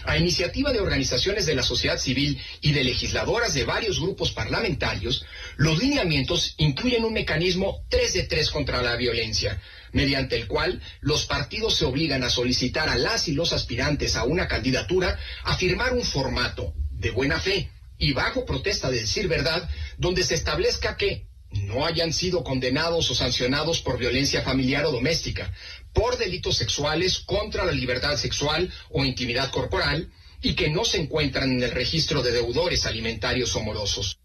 A iniciativa de organizaciones de la sociedad civil y de legisladoras de varios grupos parlamentarios, los lineamientos incluyen un mecanismo 3 de 3 contra la violencia, mediante el cual los partidos se obligan a solicitar a las y los aspirantes a una candidatura a firmar un formato de buena fe y bajo protesta de decir verdad, donde se establezca que no hayan sido condenados o sancionados por violencia familiar o doméstica, por delitos sexuales contra la libertad sexual o intimidad corporal, y que no se encuentran en el registro de deudores alimentarios o morosos.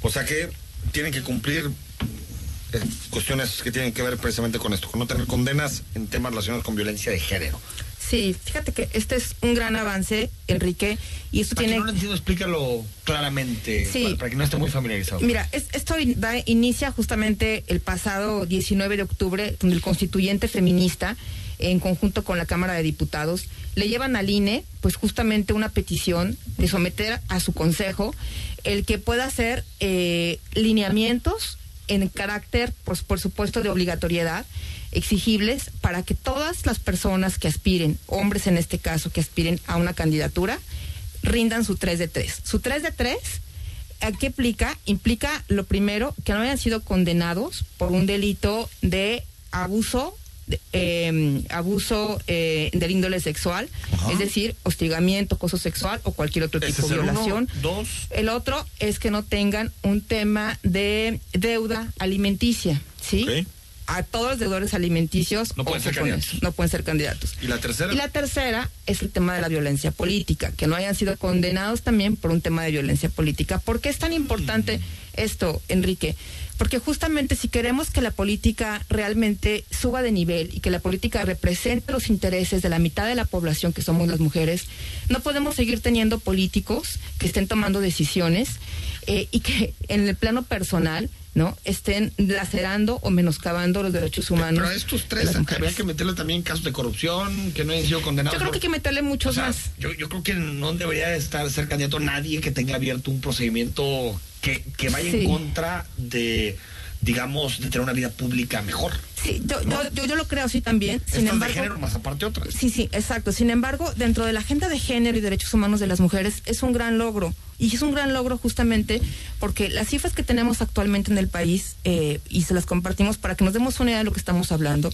O sea que tienen que cumplir eh, cuestiones que tienen que ver precisamente con esto, con no tener condenas en temas relacionados con violencia de género. Sí, fíjate que este es un gran avance, Enrique, y esto para tiene... Que no lo entiendo, explícalo claramente, Sí. para, para que no esté muy familiarizado. Mira, es- esto da- inicia justamente el pasado 19 de octubre, donde el constituyente feminista, en conjunto con la Cámara de Diputados, le llevan al INE, pues justamente una petición de someter a su consejo el que pueda hacer eh, lineamientos en carácter, pues por supuesto, de obligatoriedad, exigibles para que todas las personas que aspiren, hombres en este caso, que aspiren a una candidatura, rindan su 3 de 3. Su 3 de 3 ¿A qué implica? Implica, lo primero, que no hayan sido condenados por un delito de abuso, eh, abuso eh, del índole sexual, es decir, hostigamiento, acoso sexual o cualquier otro tipo de uno. violación. Dos. El otro es que no tengan un tema de deuda alimenticia, ¿sí? A todos los deudores alimenticios No pueden ser candidatos. no pueden ser candidatos. ¿Y la tercera? Y la tercera es el tema de la violencia política, que no hayan sido condenados también por un tema de violencia política. ¿Por qué es tan importante esto, Enrique? Porque justamente si queremos que la política realmente suba de nivel y que la política represente los intereses de la mitad de la población que somos las mujeres, no podemos seguir teniendo políticos que estén tomando decisiones eh, y que en el plano personal no estén lacerando o menoscabando los derechos humanos. Pero a estos tres habría que meterle también casos de corrupción, que no hayan sido condenados. Yo creo que hay que meterle muchos O sea, más. Yo, yo creo que no debería estar ser candidato nadie que tenga abierto un procedimiento que, que vaya Sí. en contra de, digamos, de tener una vida pública mejor. Sí, yo, yo, yo, yo lo creo así también. Sin Estas de género más aparte otras. Sí, sí, exacto. Sin embargo, dentro de la agenda de género y derechos humanos de las mujeres es un gran logro. Y es un gran logro justamente porque las cifras que tenemos actualmente en el país, eh, y se las compartimos para que nos demos una idea de lo que estamos hablando,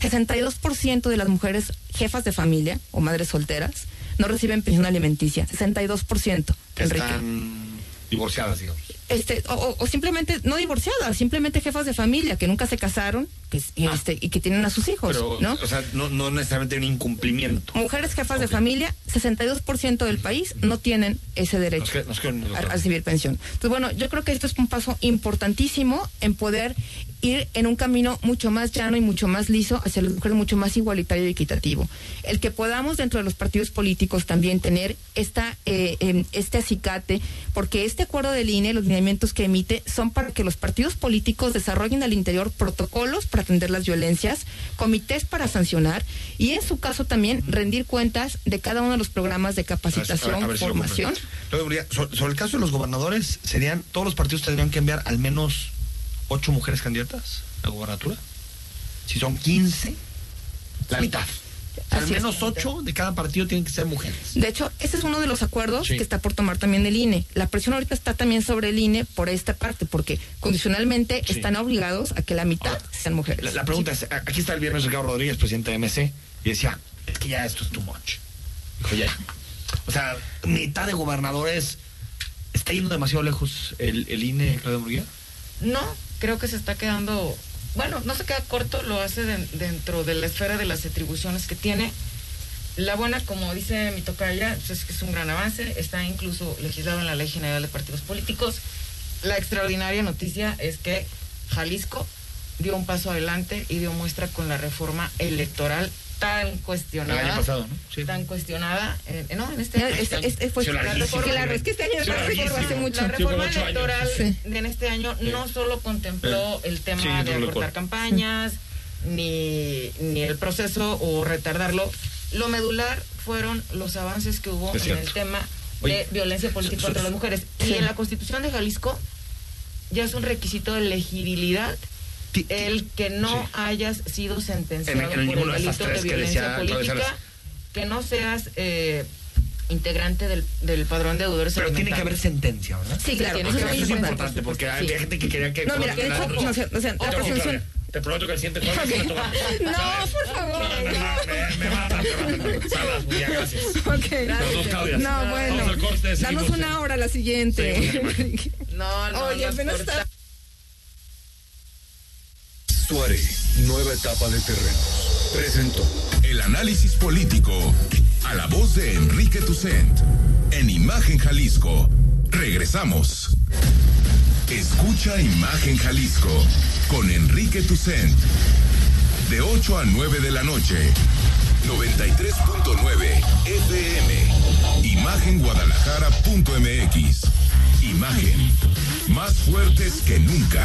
62% de las mujeres jefas de familia o madres solteras no reciben pensión alimenticia. 62%, Que Enrique. están divorciadas, digamos. Este, o, o- simplemente, no divorciadas, simplemente jefas de familia que nunca se casaron que, y, este, y que tienen a sus hijos, Pero, ¿no? o sea, no, no necesariamente un incumplimiento. Mujeres jefas de familia, 62% del país no tienen ese derecho Nos queda- nos queda un minuto. a, a recibir pensión. Entonces, bueno, yo creo que esto es un paso importantísimo en poder ir en un camino mucho más llano y mucho más liso hacia las mujeres, mucho más igualitario y equitativo. El que podamos dentro de los partidos políticos también tener esta, eh, em, este acicate, porque este acuerdo del INE, los lineamientos que emite, son para que los partidos políticos desarrollen al interior protocolos para atender las violencias, comités para sancionar y en su caso también rendir cuentas de cada uno de los programas de capacitación, A ver, a ver si lo formación. comprendo. Luego, María, so- sobre, el caso de los gobernadores, serían todos los partidos tendrían que enviar al menos ocho mujeres candidatas a gobernatura. Si son 15, la mitad. Al Así es. menos ocho de cada partido tienen que ser mujeres. De hecho, ese es uno de los acuerdos Sí. que está por tomar también el INE. La presión ahorita está también sobre el INE por esta parte, porque condicionalmente Sí. están obligados a que la mitad sean mujeres. La, la pregunta es, aquí está el viernes Ricardo Rodríguez, presidente de MC, y decía, es que ya esto es too much. Dijo, ya. O sea, mitad de gobernadores, ¿está yendo demasiado lejos el, el INE, Claudia Murguía? No, creo que se está quedando, bueno, no se queda corto, lo hace de- dentro de la esfera de las atribuciones que tiene. La buena, como dice mi tocaya, pues es que es un gran avance, está incluso legislado en la Ley General de Partidos Políticos. La extraordinaria noticia es que Jalisco dio un paso adelante y dio muestra con la reforma electoral tan cuestionada. El año pasado, ¿no? Sí. Tan cuestionada, eh, no, en este año. es- es- es- fue- La reforma- Claro, es que este año la reforma hace mucho. la reforma electoral Sí. de en este año no solo contempló el tema Sí, de acortar campañas, ni, ni el proceso o retardarlo. Lo medular fueron los avances que hubo en el tema Oye, de violencia política so- contra las mujeres. Y en la Constitución de Jalisco ya es un requisito de legibilidad Ti- ti- el que no sí. hayas sido sentenciado En- en por el delito de que violencia decía Claudia política que no seas eh, integrante del, del padrón de deudores Pero tiene que haber sentencia, ¿verdad? Sí, claro. tiene eso que es Eso importante. porque hay gente que quería que... No, mira, de hecho, no, o sea, o sea, la presunción... Te prometo que el siguiente jueves Ok. me toma- No, por favor. Me, me matan, me matan. Salas, muy bien, gracias. Ok. Las dos Claudias. No, bueno. Vamos al corte, Danos una hora la siguiente. No, no, Oye, apenas está. Suare, nueva etapa de terrenos. Presentó. El análisis político a la voz de Enrique Tucent en Imagen Jalisco. Regresamos. Escucha Imagen Jalisco con Enrique Tucent de 8 a 9 de la noche. 93.9 FM. Imagenguadalajara.mx. Imagen. Más fuertes que nunca.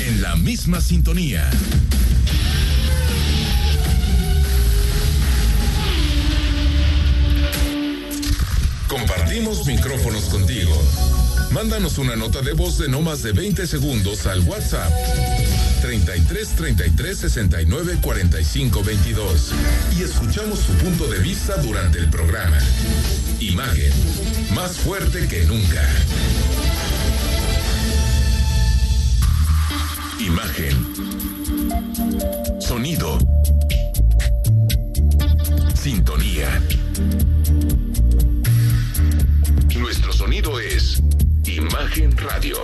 en la misma sintonía. Compartimos micrófonos contigo. Mándanos una nota de voz de no más de 20 segundos al WhatsApp 33 33 69 45 22 y escuchamos su punto de vista durante el programa. Imagen, más fuerte que nunca. Imagen. Sonido. Sintonía. Nuestro sonido es Imagen Radio.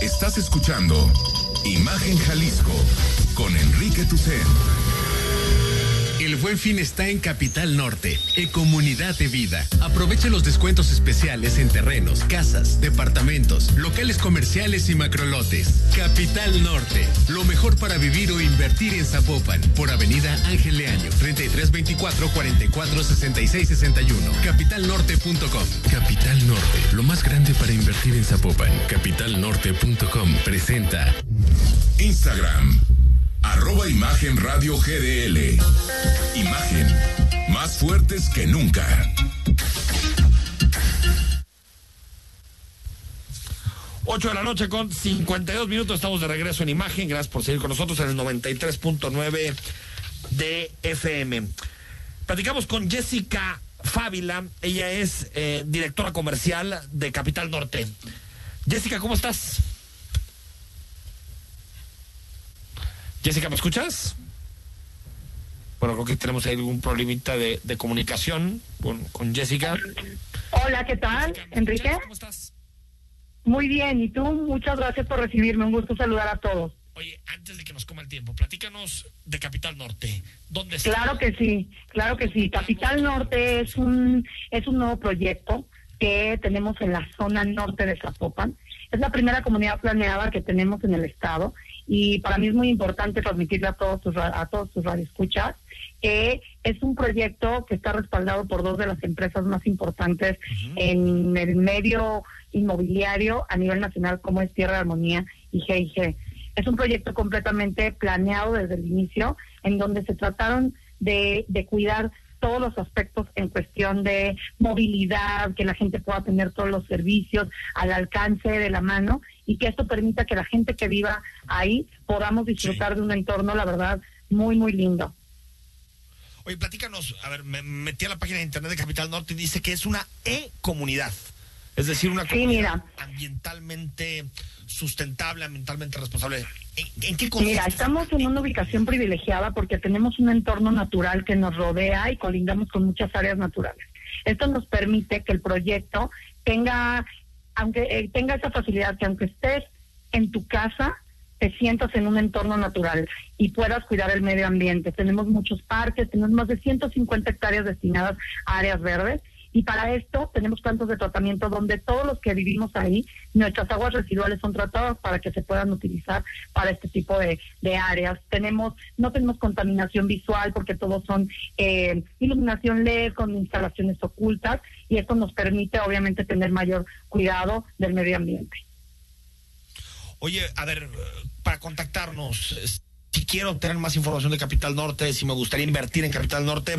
Estás escuchando Imagen Jalisco con Enrique Tucen. Buen fin está en Capital Norte, en Comunidad de Vida. Aproveche los descuentos especiales en terrenos, casas, departamentos, locales comerciales y macrolotes. Capital Norte, lo mejor para vivir o invertir en Zapopan, por Avenida Ángel Leaño, 3324 44 66 61. Capitalnorte.com. Capital Norte, lo más grande para invertir en Zapopan. Capitalnorte.com presenta Instagram, arroba Imagen Radio GDL. Imagen, más fuertes que nunca. Ocho de la noche con 52 minutos. Estamos de regreso en imagen. Gracias por seguir con nosotros en el 93.9 de FM. Platicamos con Jessica Fávila. Ella es eh, directora comercial de Capital Norte. Jessica, ¿cómo estás? Jessica, ¿me escuchas? Bueno, creo que tenemos ahí algún problemita de, de comunicación con, con Jessica. Hola, ¿qué tal, Enrique? ¿Cómo estás? Muy bien, y tú, muchas gracias por recibirme, un gusto saludar a todos. Oye, antes de que nos coma el tiempo, platícanos de Capital Norte. ¿Dónde está? Claro que sí, claro que sí. Capital Norte es un es un nuevo proyecto que tenemos en la zona norte de Zapopan. Es la primera comunidad planeada que tenemos en el estado y para mí es muy importante transmitirle a todos tus a todos tus radioescuchas que es un proyecto que está respaldado por dos de las empresas más importantes en el medio inmobiliario a nivel nacional como es Tierra de Armonía y GIG. Es un proyecto completamente planeado desde el inicio, en donde se trataron de, de cuidar todos los aspectos en cuestión de movilidad, que la gente pueda tener todos los servicios al alcance de la mano y que esto permita que la gente que viva ahí podamos disfrutar de un entorno, la verdad, muy, muy lindo. Oye, platícanos, a ver, me metí a la página de internet de Capital Norte y dice que es una e-comunidad. Es decir, una Sí, comunidad ambientalmente sustentable, ambientalmente responsable. Mira, estamos en una ubicación privilegiada porque tenemos un entorno natural que nos rodea y colindamos con muchas áreas naturales. Esto nos permite que el proyecto tenga, aunque eh, tenga esa facilidad que aunque estés en tu casa, te sientas en un entorno natural y puedas cuidar el medio ambiente. Tenemos muchos parques, tenemos más de 150 hectáreas destinadas a áreas verdes Y para esto tenemos plantas de tratamiento donde todos los que vivimos ahí, nuestras aguas residuales son tratadas para que se puedan utilizar para este tipo de, áreas. Tenemos, no tenemos contaminación visual porque todos son eh, iluminación LED con instalaciones ocultas y esto nos permite obviamente tener mayor cuidado del medio ambiente. Oye, a ver, para contactarnos, si quiero obtener más información de Capital Norte, si me gustaría invertir en Capital Norte,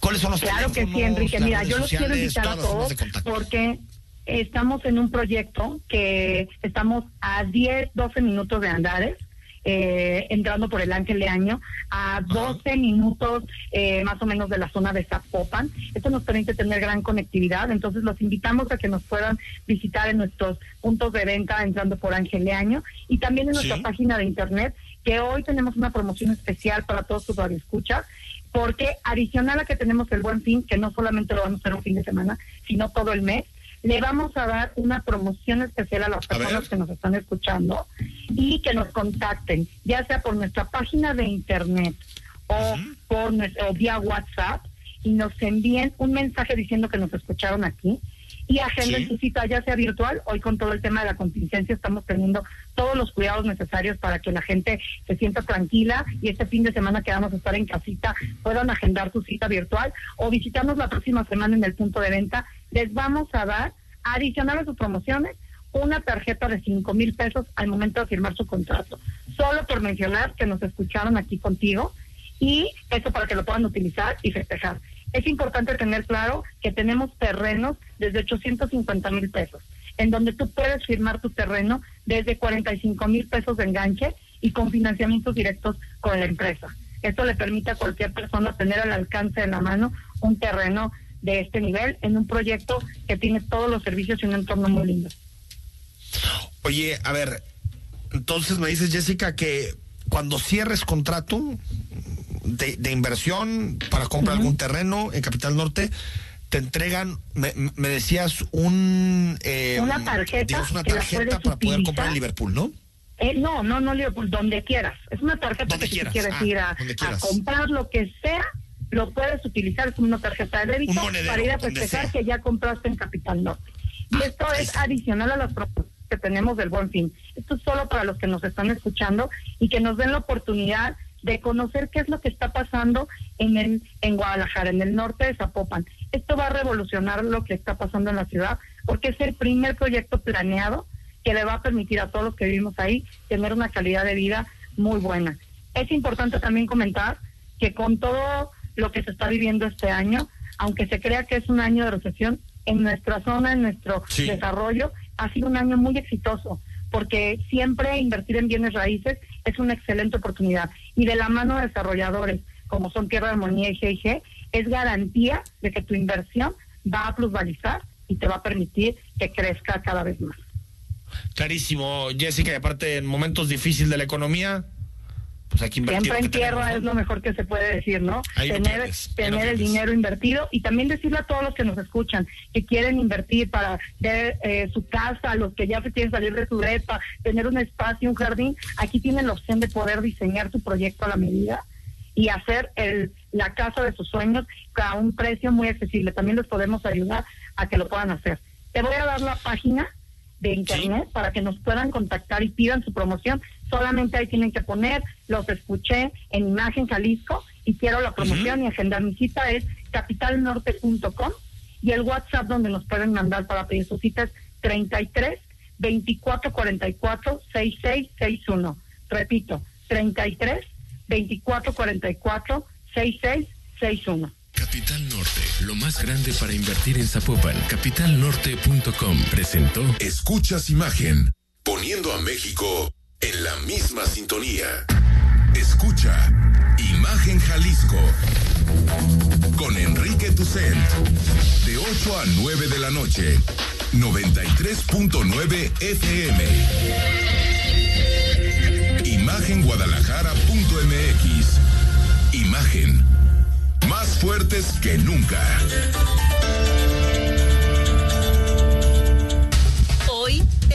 ¿cuáles son los Claro que sí, Enrique. Mira, yo los quiero invitar a todos porque estamos en un proyecto que estamos a 10, 12 minutos de Andares. Eh, entrando por el Ángel de Año, a 12 minutos eh, más o menos de la zona de Zapopan. Esto nos permite tener gran conectividad, entonces los invitamos a que nos puedan visitar en nuestros puntos de venta entrando por Ángel de Año y también en nuestra página de internet que hoy tenemos una promoción especial para todos sus radioescuchas, porque adicional a que tenemos el buen fin, que no solamente lo vamos a hacer un fin de semana, sino todo el mes, le vamos a dar una promoción especial a las personas que nos están escuchando y que nos contacten, ya sea por nuestra página de internet o por nuestro, vía WhatsApp y nos envíen un mensaje diciendo que nos escucharon aquí y agenden su cita ya sea virtual. Hoy con todo el tema de la contingencia estamos teniendo todos los cuidados necesarios para que la gente se sienta tranquila y este fin de semana que vamos a estar en casita puedan agendar su cita virtual o visitarnos la próxima semana en el punto de venta. Les vamos a dar, adicional a sus promociones, una tarjeta de cinco mil pesos al momento de firmar su contrato. Solo por mencionar que nos escucharon aquí contigo y eso para que lo puedan utilizar y festejar. Es importante tener claro que tenemos terrenos desde 850 mil pesos, en donde tú puedes firmar tu terreno desde 45 mil pesos de enganche y con financiamientos directos con la empresa. Esto le permite a cualquier persona tener al alcance de la mano un terreno de este nivel en un proyecto que tiene todos los servicios y un entorno muy lindo. Oye, a ver, entonces me dices, Jessica, que cuando cierres contrato, de, inversión para comprar algún terreno en Capital Norte, te entregan, me, decías, un, eh, una tarjeta, una tarjeta para poder comprar en Liverpool, ¿no? Eh, no, no, no Liverpool, donde quieras. Es una tarjeta que si quieres ah, ir a, comprar lo que sea, lo puedes utilizar como una tarjeta de débito para ir a festejar que ya compraste en Capital Norte. Y ah, esto es adicional a las propuestas que tenemos del Buen Fin. Esto es solo para los que nos están escuchando y que nos den la oportunidad de conocer qué es lo que está pasando en el en Guadalajara, en el norte de Zapopan. Esto va a revolucionar lo que está pasando en la ciudad, porque es el primer proyecto planeado que le va a permitir a todos los que vivimos ahí tener una calidad de vida muy buena. Es importante también comentar que con todo lo que se está viviendo este año, aunque se crea que es un año de recesión, en nuestra zona, en nuestro desarrollo, ha sido un año muy exitoso porque siempre invertir en bienes raíces es una excelente oportunidad. Y de la mano de desarrolladores como son Tierra de Armonía y GIG, es garantía de que tu inversión va a plusvalizar y te va a permitir que crezca cada vez más. Clarísimo, Jessica, y aparte en momentos difíciles de la economía, pues Siempre en tierra es lo mejor que se puede decir, ¿no? tener tener el dinero invertido y también decirle a todos los que nos escuchan que quieren invertir para ver eh, su casa, los que ya quieren salir de su depa, tener un espacio, un jardín, aquí tienen la opción de poder diseñar tu proyecto a la medida y hacer el, la casa de sus sueños a un precio muy accesible. También les podemos ayudar a que lo puedan hacer. Te voy a dar la página de internet para que nos puedan contactar y pidan su promoción. Solamente ahí tienen que poner, los escuché en Imagen Jalisco y quiero la promoción y agendar mi cita es capitalnorte.com y el WhatsApp donde nos pueden mandar para pedir su cita es 33 24 44 6661. Repito, 33 24 44 6661. Capital Norte, lo más grande para invertir en Zapopan. Capitalnorte.com presentó. Escuchas imagen, poniendo a México en la misma sintonía. Escucha Imagen Jalisco con Enrique Tucent de 8 a 9 de la noche, 93.9 FM. Imagenguadalajara.mx. Imagen más fuertes que nunca.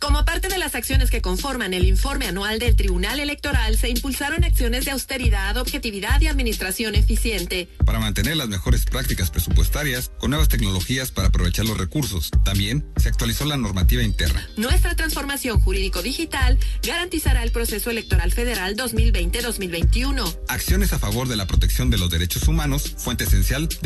Como parte de las acciones que conforman el informe anual del Tribunal Electoral, se impulsaron acciones de austeridad, objetividad y administración eficiente. Para mantener las mejores prácticas presupuestarias con nuevas tecnologías para aprovechar los recursos. También se actualizó la normativa interna. Nuestra transformación jurídico-digital garantizará el proceso electoral federal 2020-2021. Acciones a favor de la protección de los derechos humanos, fuente esencial de